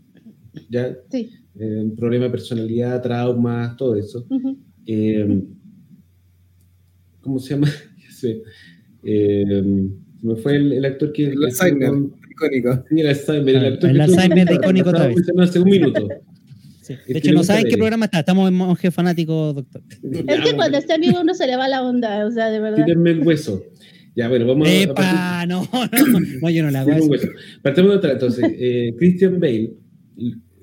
ya Sí. eh, un problema de personalidad, traumas, todo eso. ujú. eh, ¿Cómo se llama? Sé. Eh, se me fue el, el actor que. El Alzheimer, icónico. Sí, el Alzheimer. El, Ah, actor el Alzheimer icónico otra vez. hace un minuto. Sí. De hecho, no saben qué programa está. Estamos en Monje Fanático, doctor. Es que cuando está amigo uno se le va la onda, o sea, de verdad. Tírenme el hueso. Ya, bueno, vamos a- a. ¡Epa! No, no, no, yo no la hago Tiene un eso. hueso. Partamos de atrás. Entonces, eh, Christian Bale,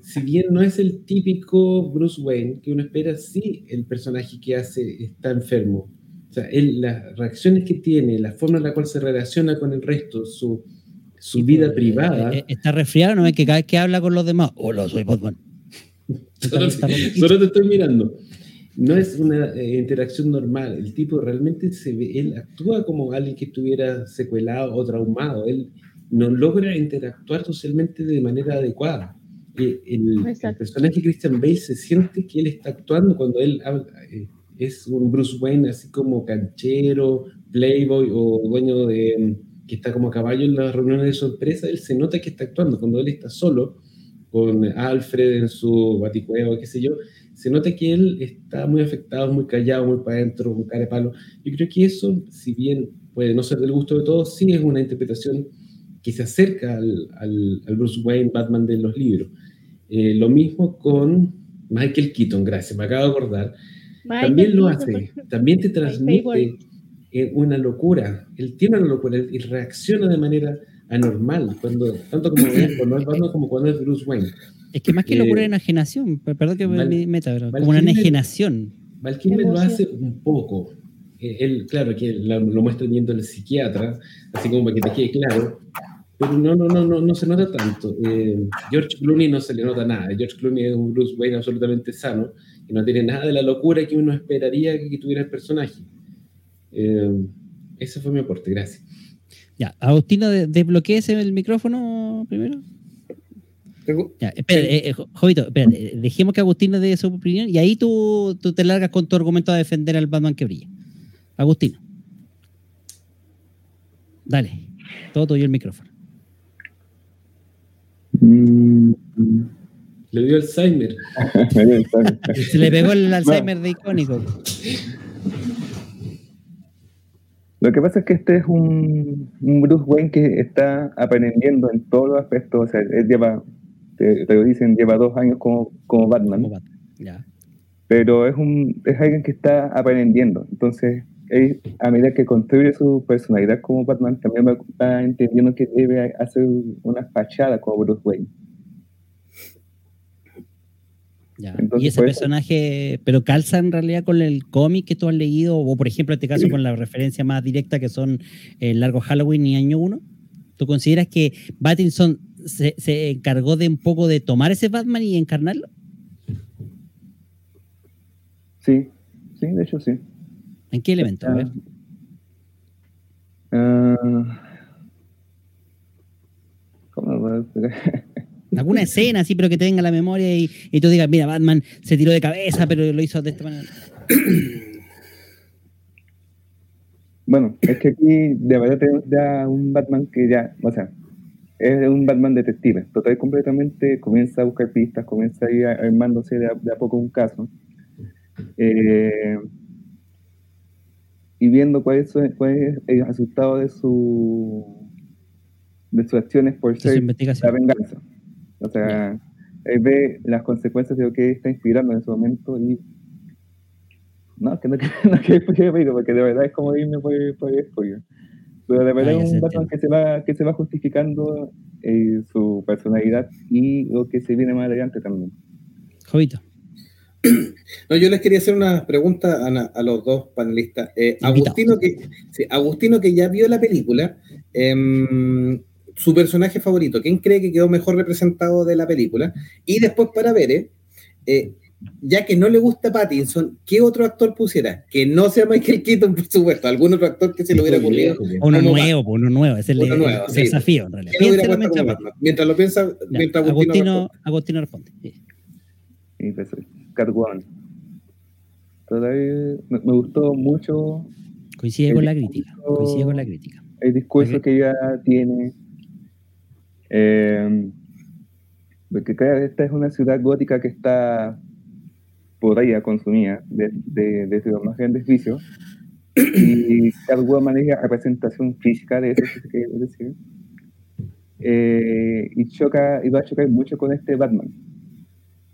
si bien no es el típico Bruce Wayne que uno espera, sí el personaje que hace está enfermo. O sea, él, las reacciones que tiene, la forma en la cual se relaciona con el resto, su, su vida privada. Eh, eh, Está resfriado, ¿no ves que cada vez que habla con los demás, hola, soy Batman. solo, solo te estoy mirando. No es una eh, interacción normal. El tipo realmente se ve, él actúa como alguien que estuviera secuelado o traumado. Él no logra interactuar socialmente de manera adecuada. Eh, el, el Exacto. personaje Christian Bale se siente que él está actuando cuando él habla, eh, es un Bruce Wayne así como canchero, playboy o dueño de que está como a caballo en las reuniones de su empresa, él se nota que está actuando. Cuando él está solo con Alfred en su baticueva, qué sé yo, se nota que él está muy afectado, muy callado, muy para adentro, con cara de palo. Yo creo que eso, si bien puede no ser del gusto de todos, sí es una interpretación que se acerca al, al- al Bruce Wayne Batman de los libros. Eh, lo mismo con Michael Keaton, gracias, me acabo de acordar. También lo hace, también te transmite eh, una locura. Él tiene una locura él reacciona de manera anormal, cuando, tanto como cuando es Batman como cuando es Bruce Wayne. Es que más que Eh, locura es enajenación. per- Perdón que me Val- me meta, pero Val como una enajenación. Val Kilmer lo hace un poco. Eh, Él, claro, que lo, lo muestra viendo el psiquiatra, así como para que te quede claro. Pero no, no, no, no, no se nota tanto. Eh, George Clooney no se le nota nada. George Clooney es un Bruce Wayne absolutamente sano, que no tiene nada de la locura que uno esperaría que, tuviera el personaje. Eh, ese fue mi aporte, gracias. Ya, Agustino, de- desbloqueese el micrófono primero. Ya, espera, eh, eh, Jo- Jovito, espérate, eh, dejemos que Agustino dé su opinión y ahí tú, tú te largas con tu argumento a defender al Batman que brilla. Agustino. Dale, todo tuyo el micrófono. Mm, Le dio Alzheimer. Se le pegó el Alzheimer de icónico. Lo que pasa es que este es un, un Bruce Wayne que está aprendiendo en todos los aspectos. O sea, él lleva, te, te lo dicen, lleva dos años como, como Batman, Como Batman. Pero es, un, es alguien que está aprendiendo. Entonces, él, a medida que construye su personalidad como Batman, también va, va entendiendo que debe hacer una fachada como Bruce Wayne. Ya. Entonces, y ese personaje, pero calza en realidad con el cómic que tú has leído, o por ejemplo, en este caso con la referencia más directa que son el largo Halloween y Año 1. ¿Tú consideras que Pattinson se, se encargó de un poco de tomar ese Batman y encarnarlo? Sí, sí, de hecho sí. ¿En qué elemento? A ver. Ah, ¿Cómo lo puedo explicar? Alguna escena así, pero que te venga a la memoria y, y tú digas, mira, Batman se tiró de cabeza, pero lo hizo de esta manera. Bueno, es que aquí de verdad tenemos ya un Batman que ya, o sea, es un Batman detective, total y completamente comienza a buscar pistas, comienza a ir armándose de a, de a poco un caso. Eh, y viendo cuál es, su- cuál es el resultado de su de sus acciones por De ser la venganza. O sea, él ve las consecuencias de lo que está inspirando en ese momento y. No, que no, no quiero spoiler, pero porque de verdad es como irme por, por el spoiler. Pero de verdad Ah, es un Batman que se va, que se va justificando eh, su personalidad y lo que se viene más adelante también. Jovito. No, yo les quería hacer una pregunta a, los dos panelistas. Eh. Agustino, que, sí, Agustino, que ya vio la película, em, su personaje favorito, ¿quién cree que quedó mejor representado de la película? Y después para ver, eh, ya que no le gusta Pattinson, ¿qué otro actor pusiera? Que no sea Michael Keaton, por supuesto, algún otro actor que se le hubiera ocurrido. Uno Como nuevo, pues, uno nuevo. Ese es el, Uno nuevo, el sí. desafío, en realidad. ¿Quién hubiera Piénsalo puesto como mientras- lo piensa, Ya, mientras Agustino, Agustino, responde. Agustino responde. Sí. Y pues, Catwoman. Todavía me, me gustó mucho Coincide El con la crítica. Coincide con la crítica. el discurso que ella tiene. Eh, porque esta es una ciudad gótica que está ahí consumida de, de, de grandes vicios. Y Catwoman es la representación física de eso, se quiere decir. Eh, y choca, y va a chocar mucho con este Batman.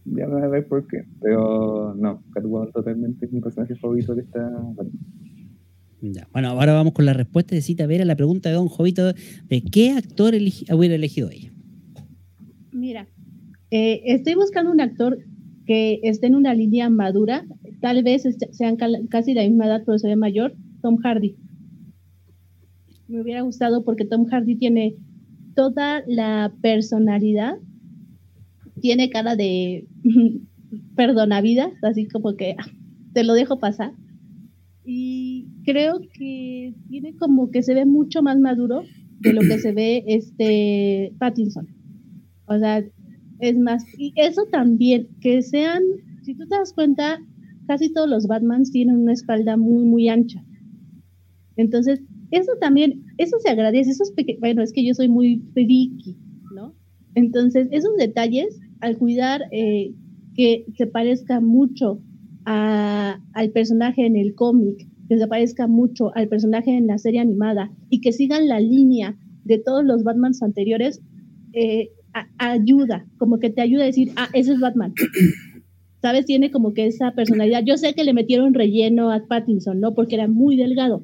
Ya van a ver por qué. Pero no, Catwoman totalmente es mi personaje favorito de esta. Bueno, ahora vamos con la respuesta de Cita Vera a la pregunta de Don Jovito de qué actor hubiera elegido ella. Mira, eh, estoy buscando un actor que esté en una línea madura, tal vez este- sean casi la misma edad, pero se ve mayor, Tom Hardy. Me hubiera gustado porque Tom Hardy tiene toda la personalidad, tiene cara de perdonavidas, así como que ah, te lo dejo pasar. Y creo que tiene como que se ve mucho más maduro de lo que se ve este Pattinson. O sea, es más, y eso también, que sean, si tú te das cuenta, casi todos los Batmans tienen una espalda muy, muy ancha. Entonces, eso también, eso se agradece, esos bueno, es que yo soy muy friki, ¿no? Entonces, esos detalles, al cuidar eh, que se parezca mucho a- al personaje en el cómic, que se parezca mucho al personaje en la serie animada y que sigan la línea de todos los Batmans anteriores, eh, a- ayuda, como que te ayuda a decir, ah, ese es Batman. ¿Sabes? Tiene como que esa personalidad. Yo sé que le metieron relleno a Pattinson, ¿no? Porque era muy delgado.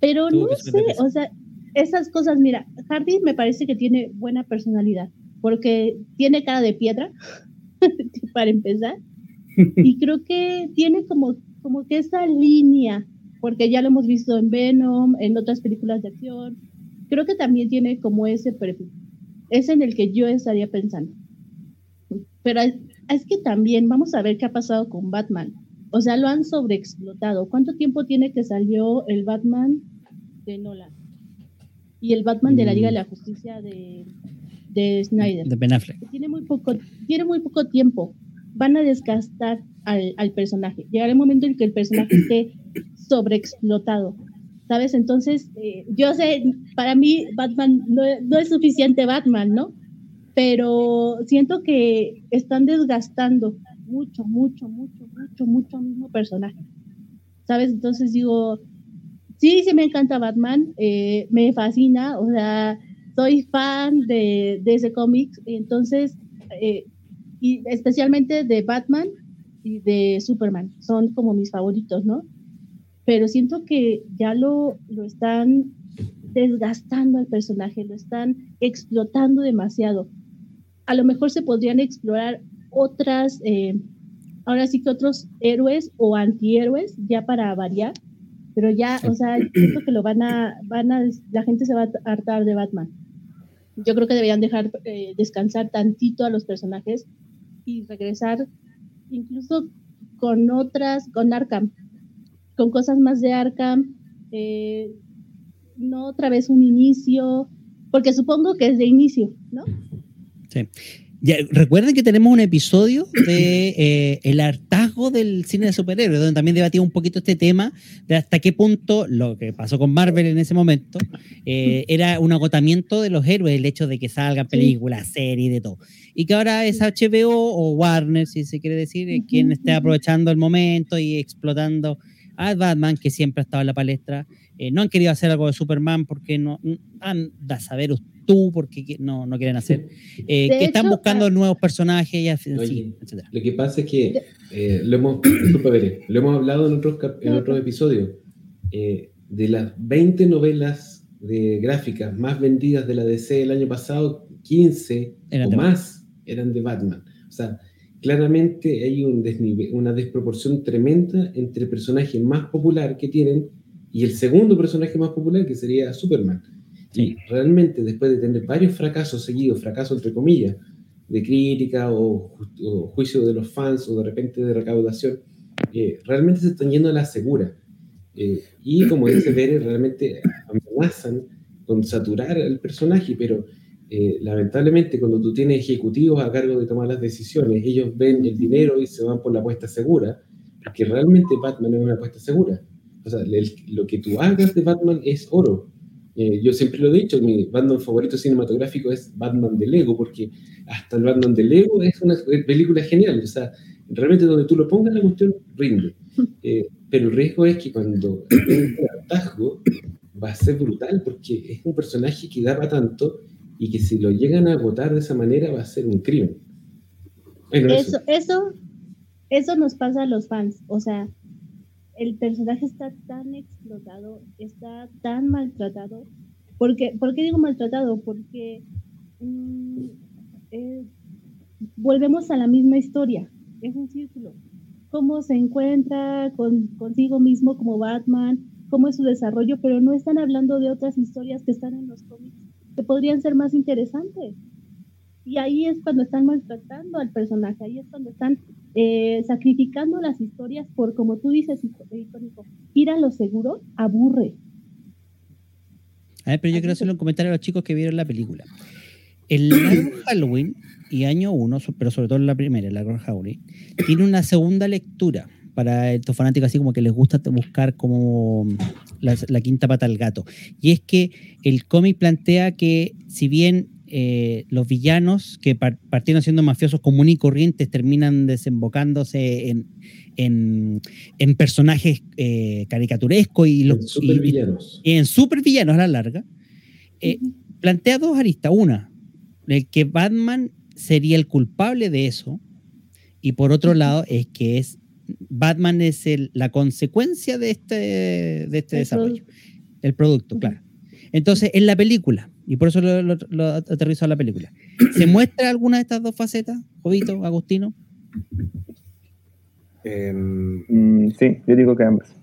Pero no sé, o sea, esas cosas, mira, Hardy me parece que tiene buena personalidad, porque tiene cara de piedra, para empezar, y creo que tiene como, como que esa línea, porque ya lo hemos visto en Venom, en otras películas de acción, creo que también tiene como ese perfil. Es en el que yo estaría pensando. Pero es, es que también vamos a ver qué ha pasado con Batman. O sea, lo han sobreexplotado. ¿Cuánto tiempo tiene que salió el Batman de Nolan? Y el Batman de la Liga de la Justicia de, de Snyder De Ben Affleck. tiene muy poco, tiene muy poco tiempo. Van a desgastar al, al personaje. Llegará el momento en que el personaje esté sobreexplotado. ¿Sabes? Entonces, eh, yo sé, para mí Batman no, no es suficiente Batman, ¿no? Pero siento que están desgastando mucho, mucho, mucho, mucho, mucho mismo personaje. ¿Sabes? Entonces digo, sí, sí me encanta Batman, eh, me fascina, o sea, soy fan de, de ese cómic, entonces, eh, y especialmente de Batman y de Superman, son como mis favoritos, ¿no? Pero siento que ya lo, lo están desgastando al personaje, lo están explotando demasiado. A lo mejor se podrían explorar otras, eh, ahora sí que otros héroes o antihéroes, ya para variar, pero ya, o sea, siento que lo van a, van a, la gente se va a hartar de Batman. Yo creo que deberían dejar eh, descansar tantito a los personajes y regresar incluso con otras, con Arkham, con cosas más de Arkham, eh, no otra vez un inicio, porque supongo que es de inicio, ¿no? Sí. Ya, recuerden que tenemos un episodio de eh, el hartazgo del cine de superhéroes, donde también debatimos un poquito este tema de hasta qué punto lo que pasó con Marvel en ese momento eh, era un agotamiento de los héroes, el hecho de que salgan películas, series, de todo. Y que ahora es HBO o Warner, si se quiere decir, quien esté aprovechando el momento y explotando a Batman, que siempre ha estado en la palestra. no han querido hacer algo de Superman porque no han a saber tú, porque no, no quieren hacer, eh, que están buscando ah, nuevos personajes, y así, etc. Lo que pasa es que eh, lo, hemos, lo hemos hablado en otros, en otros episodios. Eh, de las 20 novelas de gráficas más vendidas de la DC el año pasado, 15 o más eran de Batman. O sea, claramente hay un una desproporción tremenda entre el personaje más popular que tienen y el segundo personaje más popular, que sería Superman. Y realmente después de tener varios fracasos seguidos, fracasos entre comillas, de crítica o, juicio de los fans o de repente de recaudación, eh, realmente se están yendo a la segura. Eh, y como dice Pérez, realmente amenazan con saturar al personaje, pero eh, lamentablemente cuando tú tienes ejecutivos a cargo de tomar las decisiones, ellos ven el dinero y se van por la apuesta segura, porque realmente Batman es una apuesta segura. O sea, lo que tú hagas de Batman es oro. Eh, yo siempre lo he dicho, mi Batman favorito cinematográfico es Batman de Lego, porque hasta el Batman de Lego es una película genial. O sea, realmente donde tú lo pongas, la cuestión rinde. Eh, pero el riesgo es que cuando el atasco va a ser brutal, porque es un personaje que da para tanto y que si lo llegan a agotar de esa manera va a ser un crimen. eso, eso, eso nos pasa a los fans. O sea, el personaje está tan explotado, está tan maltratado. Porque, ¿Por qué digo maltratado? Porque mm, eh, volvemos a la misma historia, es un círculo. Cómo se encuentra con, consigo mismo como Batman, cómo es su desarrollo, pero no están hablando de otras historias que están en los cómics que podrían ser más interesantes. Y ahí es cuando están maltratando al personaje, ahí es cuando están eh, sacrificando las historias por, como tú dices, ir a lo seguro aburre. A ver, pero yo quiero hacerle un comentario a los chicos que vieron la película. El largo Halloween y año 1, pero sobre todo la primera, el largo Halloween, tiene una segunda lectura para estos fanáticos así como que les gusta buscar como la, la quinta pata al gato. Y es que el cómic plantea que si bien eh, los villanos que partieron siendo mafiosos comunes y corrientes terminan desembocándose en, en, personajes eh, caricaturescos y, los, supervillanos. Y, en supervillanos a la larga, eh, plantea dos aristas. Una, el que Batman sería el culpable de eso, y por otro lado, es que es Batman es la consecuencia de este, de este desarrollo. El producto, claro. Entonces, en la película, y por eso lo, lo, aterrizó a la película, ¿se muestra alguna de estas dos facetas, Jovito, Agustino? Em, mm, sí, yo digo que ambas.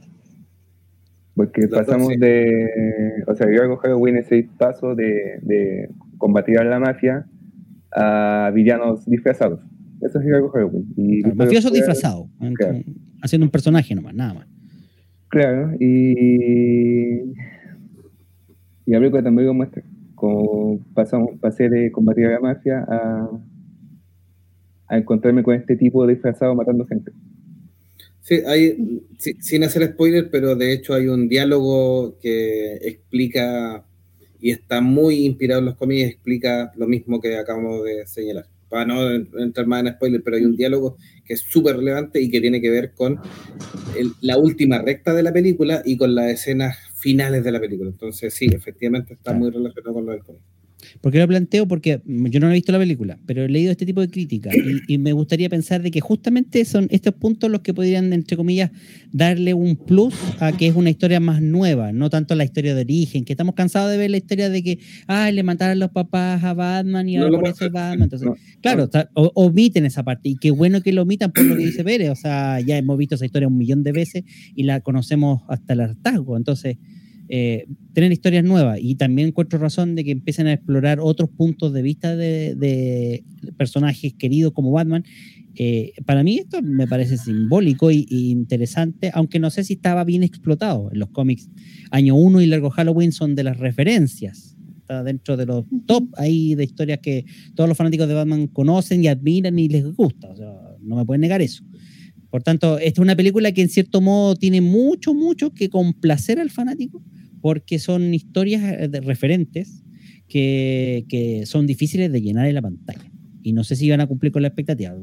Porque pasamos de. O sea, yo hago Halloween ese paso de, de combatir a la mafia a villanos disfrazados. Eso es algo Halloween. Y mafioso disfrazado, haciendo un personaje nomás, nada más. Claro, y y la película también muestra cómo pasamos, pasé de combatir a la mafia a, a encontrarme con este tipo de disfrazado matando gente. Sí, hay, sin hacer spoiler, pero de hecho hay un diálogo que explica y está muy inspirado en los cómics, explica lo mismo que acabamos de señalar. Para no entrar más en spoiler, pero hay un diálogo que es súper relevante y que tiene que ver con la última recta de la película y con las escenas finales de la película. Entonces, sí, efectivamente está muy relacionado con lo del cómic. ¿Por qué lo planteo? Porque yo no he visto la película, pero he leído este tipo de críticas y, y me gustaría pensar de que justamente son estos puntos los que podrían, entre comillas, darle un plus a que es una historia más nueva, no tanto la historia de origen, que estamos cansados de ver la historia de que, ay, le mataron los papás a Batman y No ahora lo por eso es Batman. Entonces, no, claro, está- o- omiten esa parte y qué bueno que lo omitan por lo que dice Pérez, o sea, ya hemos visto esa historia un millón de veces y la conocemos hasta el hartazgo, entonces eh, tener historias nuevas y también encuentro razón de que empiecen a explorar otros puntos de vista de, de personajes queridos como Batman. Eh, para mí esto me parece simbólico y interesante, aunque no sé si estaba bien explotado en los cómics. Año 1 y Largo Halloween son de las referencias. Está dentro de los top ahí de historias que todos los fanáticos de Batman conocen y admiran y les gusta. O sea, no me pueden negar eso. Por tanto, esta es una película que en cierto modo tiene mucho, mucho que complacer al fanático, porque son historias eh, de referentes que, que son difíciles de llenar en la pantalla. Y no sé si van a cumplir con la expectativa.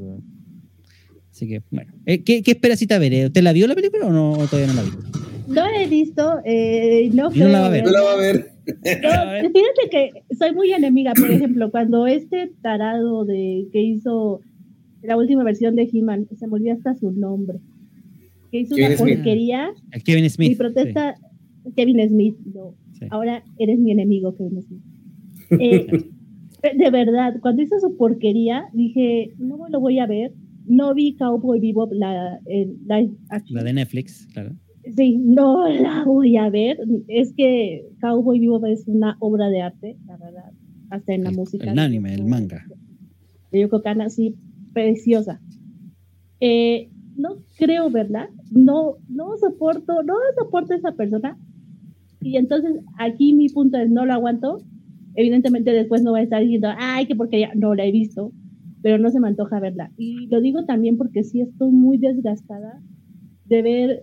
Así que, bueno. Eh, ¿Qué, qué espera Cita ver? ¿Usted la vio la película o no o todavía no la vio? No la he visto, eh, no no la va a ver. No la va a ver. No, fíjate que soy muy enemiga, por ejemplo, cuando este tarado de que hizo la última versión de He-Man, se me olvidó hasta su nombre, que hizo una Kevin Smith. porquería, El Kevin Smith. mi protesta, Kevin Smith, no, sí, ahora eres mi enemigo, Kevin Smith. Eh, de verdad, cuando hizo su porquería, dije, no lo voy a ver, no vi Cowboy Bebop, la, live action. La de Netflix, claro. Sí, no la voy a ver. Es que Cowboy Vivo es una obra de arte, la verdad. Hasta en la El- música. el anime, el manga. De Yoko Kanno, sí, preciosa. Eh, no creo verla. No, no soporto, no soporto a esa persona. Y entonces aquí mi punto es, no lo aguanto. Evidentemente después no va a estar diciendo, ay, que porque ya no la he visto, pero no se me antoja verla. Y lo digo también porque sí estoy muy desgastada de ver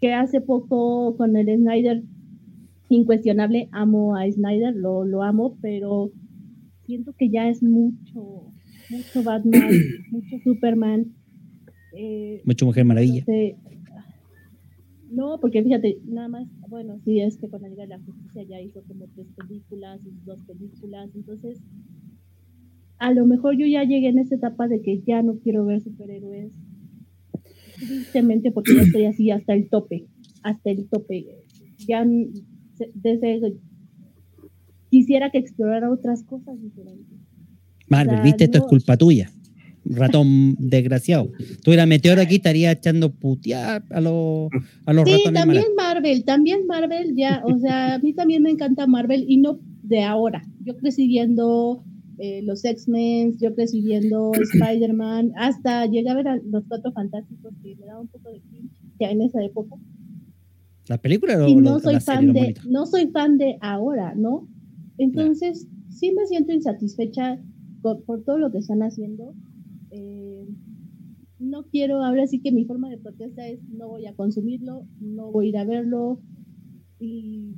que hace poco con el Snyder, incuestionable, amo a Snyder, lo, lo amo, pero siento que ya es mucho, mucho Batman, mucho Superman. eh, Mucho Mujer Maravilla. no sé. No, porque fíjate, nada más, bueno, sí, es que con la Liga de la Justicia ya hizo como tres películas, dos películas, entonces a lo mejor yo ya llegué en esa etapa de que ya no quiero ver superhéroes, tristemente porque ya estoy así hasta el tope, hasta el tope. Ya desde quisiera que explorara otras cosas diferentes. Marvel, O sea, viste, esto es culpa tuya. Ratón desgraciado. Tuviera meteoro aquí, estaría echando putear a los, a los Sí, ratones también malos. Marvel, también Marvel, ya, o sea, a mí también me encanta Marvel y no de ahora. Yo crecí viendo eh, los X-Men, yo crecí viendo Spider-Man, hasta llegué a ver a los Cuatro Fantásticos que me daba un poco de cringe ya en esa época. ¿Las películas o Y lo- no soy la serie, fan de, no soy fan de ahora, ¿no? Entonces, sí me siento insatisfecha por, por todo lo que están haciendo. Eh, no quiero, ahora sí que mi forma de protesta es no voy a consumirlo, no voy a ir a verlo y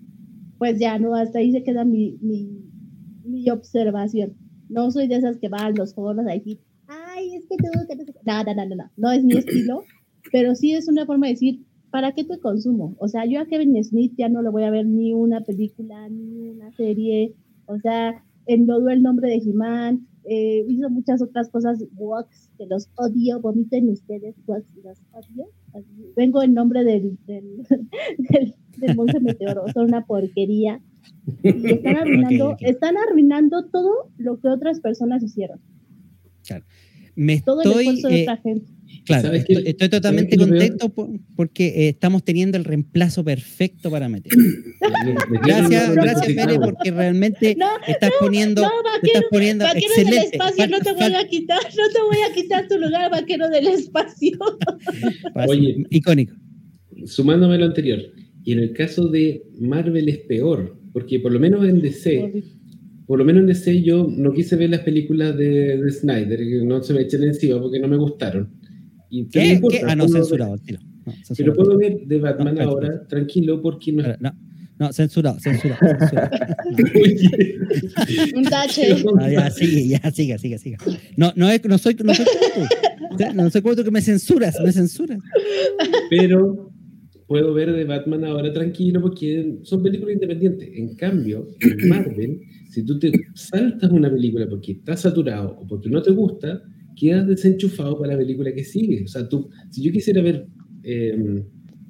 pues ya, no, hasta ahí se queda mi, mi, observación. No soy de esas que van a los foros a decir, ay, es que tú, que no sé qué". no, no, no, no, es mi estilo, pero sí es una forma de decir, ¿para qué te consumo? O sea, yo a Kevin Smith ya no le voy a ver ni una película, ni una serie, o sea, enlodó el nombre de He-Man, eh, hizo muchas otras cosas, Wax, que los odio, vomiten ustedes, Wax, los odio. Así, Vengo en nombre del, del, del, del monje meteoro, son una porquería. Y están arruinando, están arruinando todo lo que otras personas hicieron, Me todo el estoy, esfuerzo de eh, otra gente. Claro, ¿Sabes estoy, estoy totalmente ¿Sabes qué es lo contento por- porque eh, estamos teniendo el reemplazo perfecto para meter. Me- me Gracias, gracias. Pérez, porque realmente No, estás poniendo, no, te estás vaquero, poniendo vaquero del espacio, no te voy a quitar, no te voy a quitar tu lugar, vaquero del espacio. Oye. icónico. Sumándome a lo anterior, y en el caso de Marvel es peor, porque por lo menos en DC, por lo menos en DC yo no quise ver las películas de, de Snyder, que no se me echen encima porque no me gustaron. Y pero no ¿Qué? importa, ¿Qué? Ah, no, censurado. tiro. No, Pero puedo ver de Batman No, ahora, tranquilo, porque no No, no, censurado, censurado. censurado. Un tache. No, ya, sigue, ya, siga, siga, siga. No, no, es, no, soy, no soy como tú. No soy como tú que me censuras, me censuras. pero puedo ver de Batman ahora tranquilo porque son películas independientes. En cambio, en Marvel Si tú te saltas una película porque estás saturado o porque no te gusta, quedas desenchufado para la película que sigue. O sea, tú, si yo quisiera ver eh,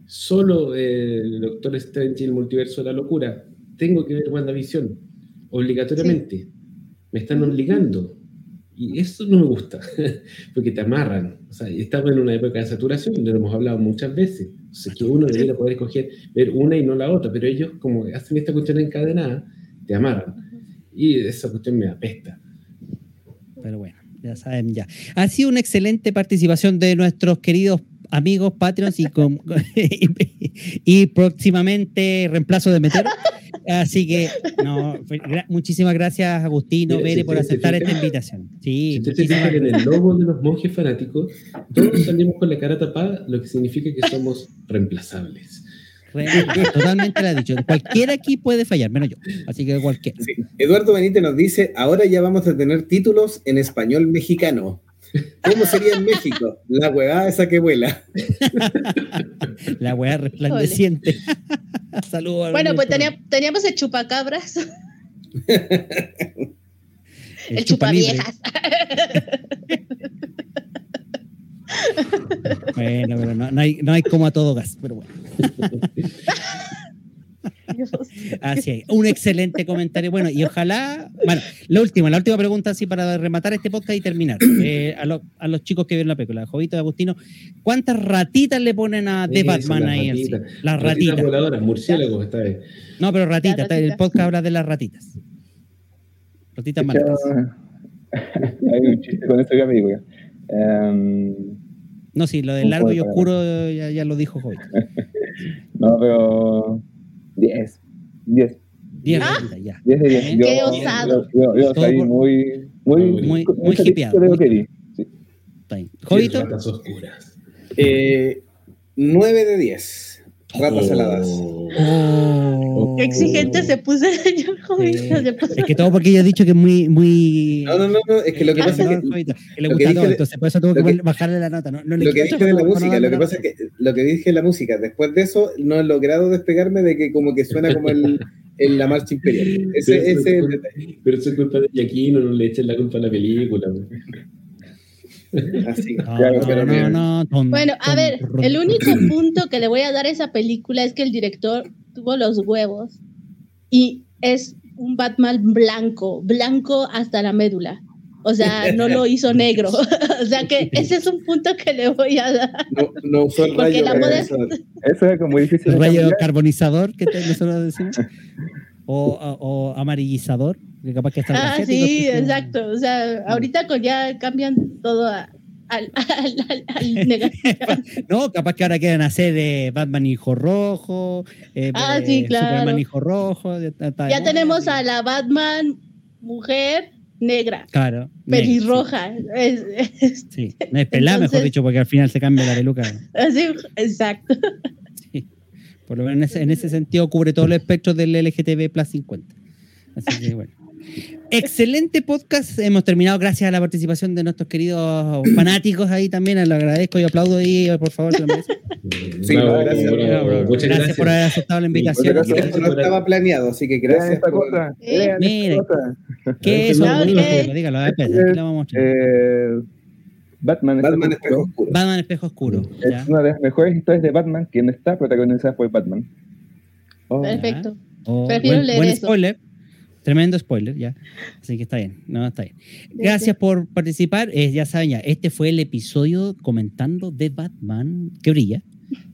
solo eh, el Doctor Strange y el multiverso de la locura, tengo que ver WandaVision, obligatoriamente. Me están obligando. Y eso no me gusta, porque te amarran. O sea, estamos en una época de saturación, lo hemos hablado muchas veces. O sea, que uno debería poder escoger ver una y no la otra, pero ellos, como hacen esta cuestión encadenada, te amarran. Y esa cuestión me apesta. Pero bueno, ya saben ya. Ha sido una excelente participación de nuestros queridos amigos Patreons y, con- y, próximamente reemplazo de Metero. Así que, no, gra- muchísimas gracias Agustino, Mira, Bere, si por aceptar esta invitación. Si Sí, se muchísimas fijan en el logo de los monjes fanáticos, todos salimos con la cara tapada, lo que significa que somos reemplazables. Totalmente lo ha dicho. Cualquiera aquí puede fallar, menos yo. Así que cualquiera. Sí. Eduardo Benítez nos dice, ahora ya vamos a tener títulos en español mexicano. ¿Cómo sería en México? La huevada esa que vuela. La weá resplandeciente. Saludos. Bueno, pues teníamos el chupacabras, El el chupaviejas. Bueno, pero no, no hay, no hay como a todo gas, pero bueno. Así es. Un excelente comentario. Bueno, y ojalá. Bueno, la última, la última pregunta, así para rematar este podcast y terminar. Eh, a, lo- a los chicos que vieron la película, Jovito y Agustino, ¿cuántas ratitas le ponen a The Eso, Batman ahí? así? Las ratitas. voladoras, murciélagos esta vez. No, pero ratitas. Las ratitas. El podcast habla de las ratitas. Ratitas malas. Hay un chiste con esa película. Em, No, sí, lo del largo y oscuro ya, ya lo dijo Jovito. no, pero 10. 10. 10 Ah. ratitas, ya. 10 de 10. Qué Yo, osado. yo, yo, yo salí por- muy, muy, Muy- muy hipeado, muy- que. Sí. Jovito, Ratas oscuras. Eh, 9 de 10. Ratas saladas. Oh. Oh. Qué exigente se puso el señor se puso- Es que todo porque yo he dicho que es muy, muy. No, no, no, no, es que lo que Ah, pasa es que le gusta todo, de- entonces por eso tuvo que, lo que- bajarle la nota. No, no le lo que dije de la no música, lo que pasa es que lo que dije de la música, después de eso no he logrado despegarme de que como que suena como el, el- la marcha imperial. Ese, Pero ese es el detalle. Pero eso es culpa de Yaquino, no le echen la culpa a la película. Así. No, Claro, no, pero no, no, ton- Bueno, a ton- ver, el único punto que le voy a dar a esa película es que el director tuvo los huevos y es un Batman blanco, blanco hasta la médula. O sea, no lo hizo negro. o sea que ese es un punto que le voy a dar. No, no usó el Porque rayo. la moda- regresador. Eso es como difícil. El rayo cambiar. carbonizador que te- nosotros decimos. O, o- o amarillizador, que capaz que está Ah, sí, exacto. O sea, ahorita con ya cambian todo a- al, al, al-. No, capaz que ahora quieren hacer de Batman hijo rojo, eh, Ah, eh, sí, claro. Superman hijo rojo. Ya, de tenemos sí. a la Batman mujer negra, Claro. pelirroja. Es- Sí, sí. no es pelada, mejor dicho, porque al final se cambia la peluca. así, exacto. Sí. Por lo menos en ese, en ese sentido cubre todo el espectro del LGTB Plus 50. Así que bueno. Excelente podcast. Hemos terminado gracias a la participación de nuestros queridos fanáticos ahí también. Lo agradezco y aplaudo ahí, por favor. lo. Sí, Bravo, gracias. bravo, Bravo, bravo. Muchas gracias, gracias. por haber aceptado la invitación. Esto no estaba planeado, así que gracias esta por... cosa. Eh, esta. ¿Qué es? Ah. Dígalo, a ver, la vamos a mostrar. Eh, Batman, Batman Espejo Oscuro Oscuro. Batman Espejo Oscuro. ya. es una de las mejores historias de Batman que no está protagonizada por Batman. Oh, Perfecto. Oh, Prefiero buen, leer buen eso. spoiler. Tremendo spoiler, ya. Así que está bien. No, está bien. Gracias por participar. Eh, ya saben, ya, este fue el episodio comentando de Batman que brilla.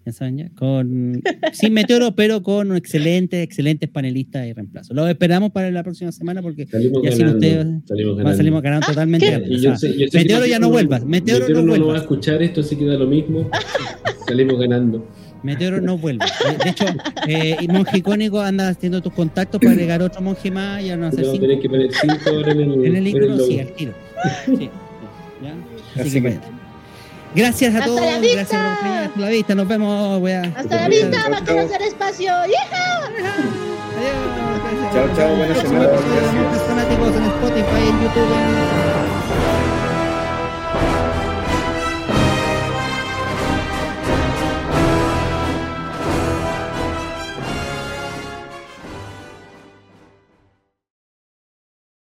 Ya saben, ya. Con, sin meteoro, pero con excelentes, excelentes panelistas y reemplazos. Los esperamos para la próxima semana porque Salimos Ya sin ganando. ustedes, salimos ganando. salimos ganando Ah, totalmente. O yo sé- yo sé Meteoro ya no vuelvas. Meteoro no no va a vuelvas. escuchar esto, así que da lo mismo. Salimos ganando. Meteoro no vuelve. De- De hecho, eh, y Monje Icónico anda haciendo tus contactos para agregar otro monje más y hacer Vamos cinco. que poner 5 ahora en el, En el icono, sí, al tiro. Sí. ¿Ya? Así, Así que, que- bueno. Gracias a ¡Hasta todos. la vista! Gracias por. Hasta la vista. Nos vemos. Hasta la Chao, vista, va a hacer espacio. ¡Hija! Adiós. Chao, chao, Gracias. Monjes Fanáticos en Spotify, en YouTube. en-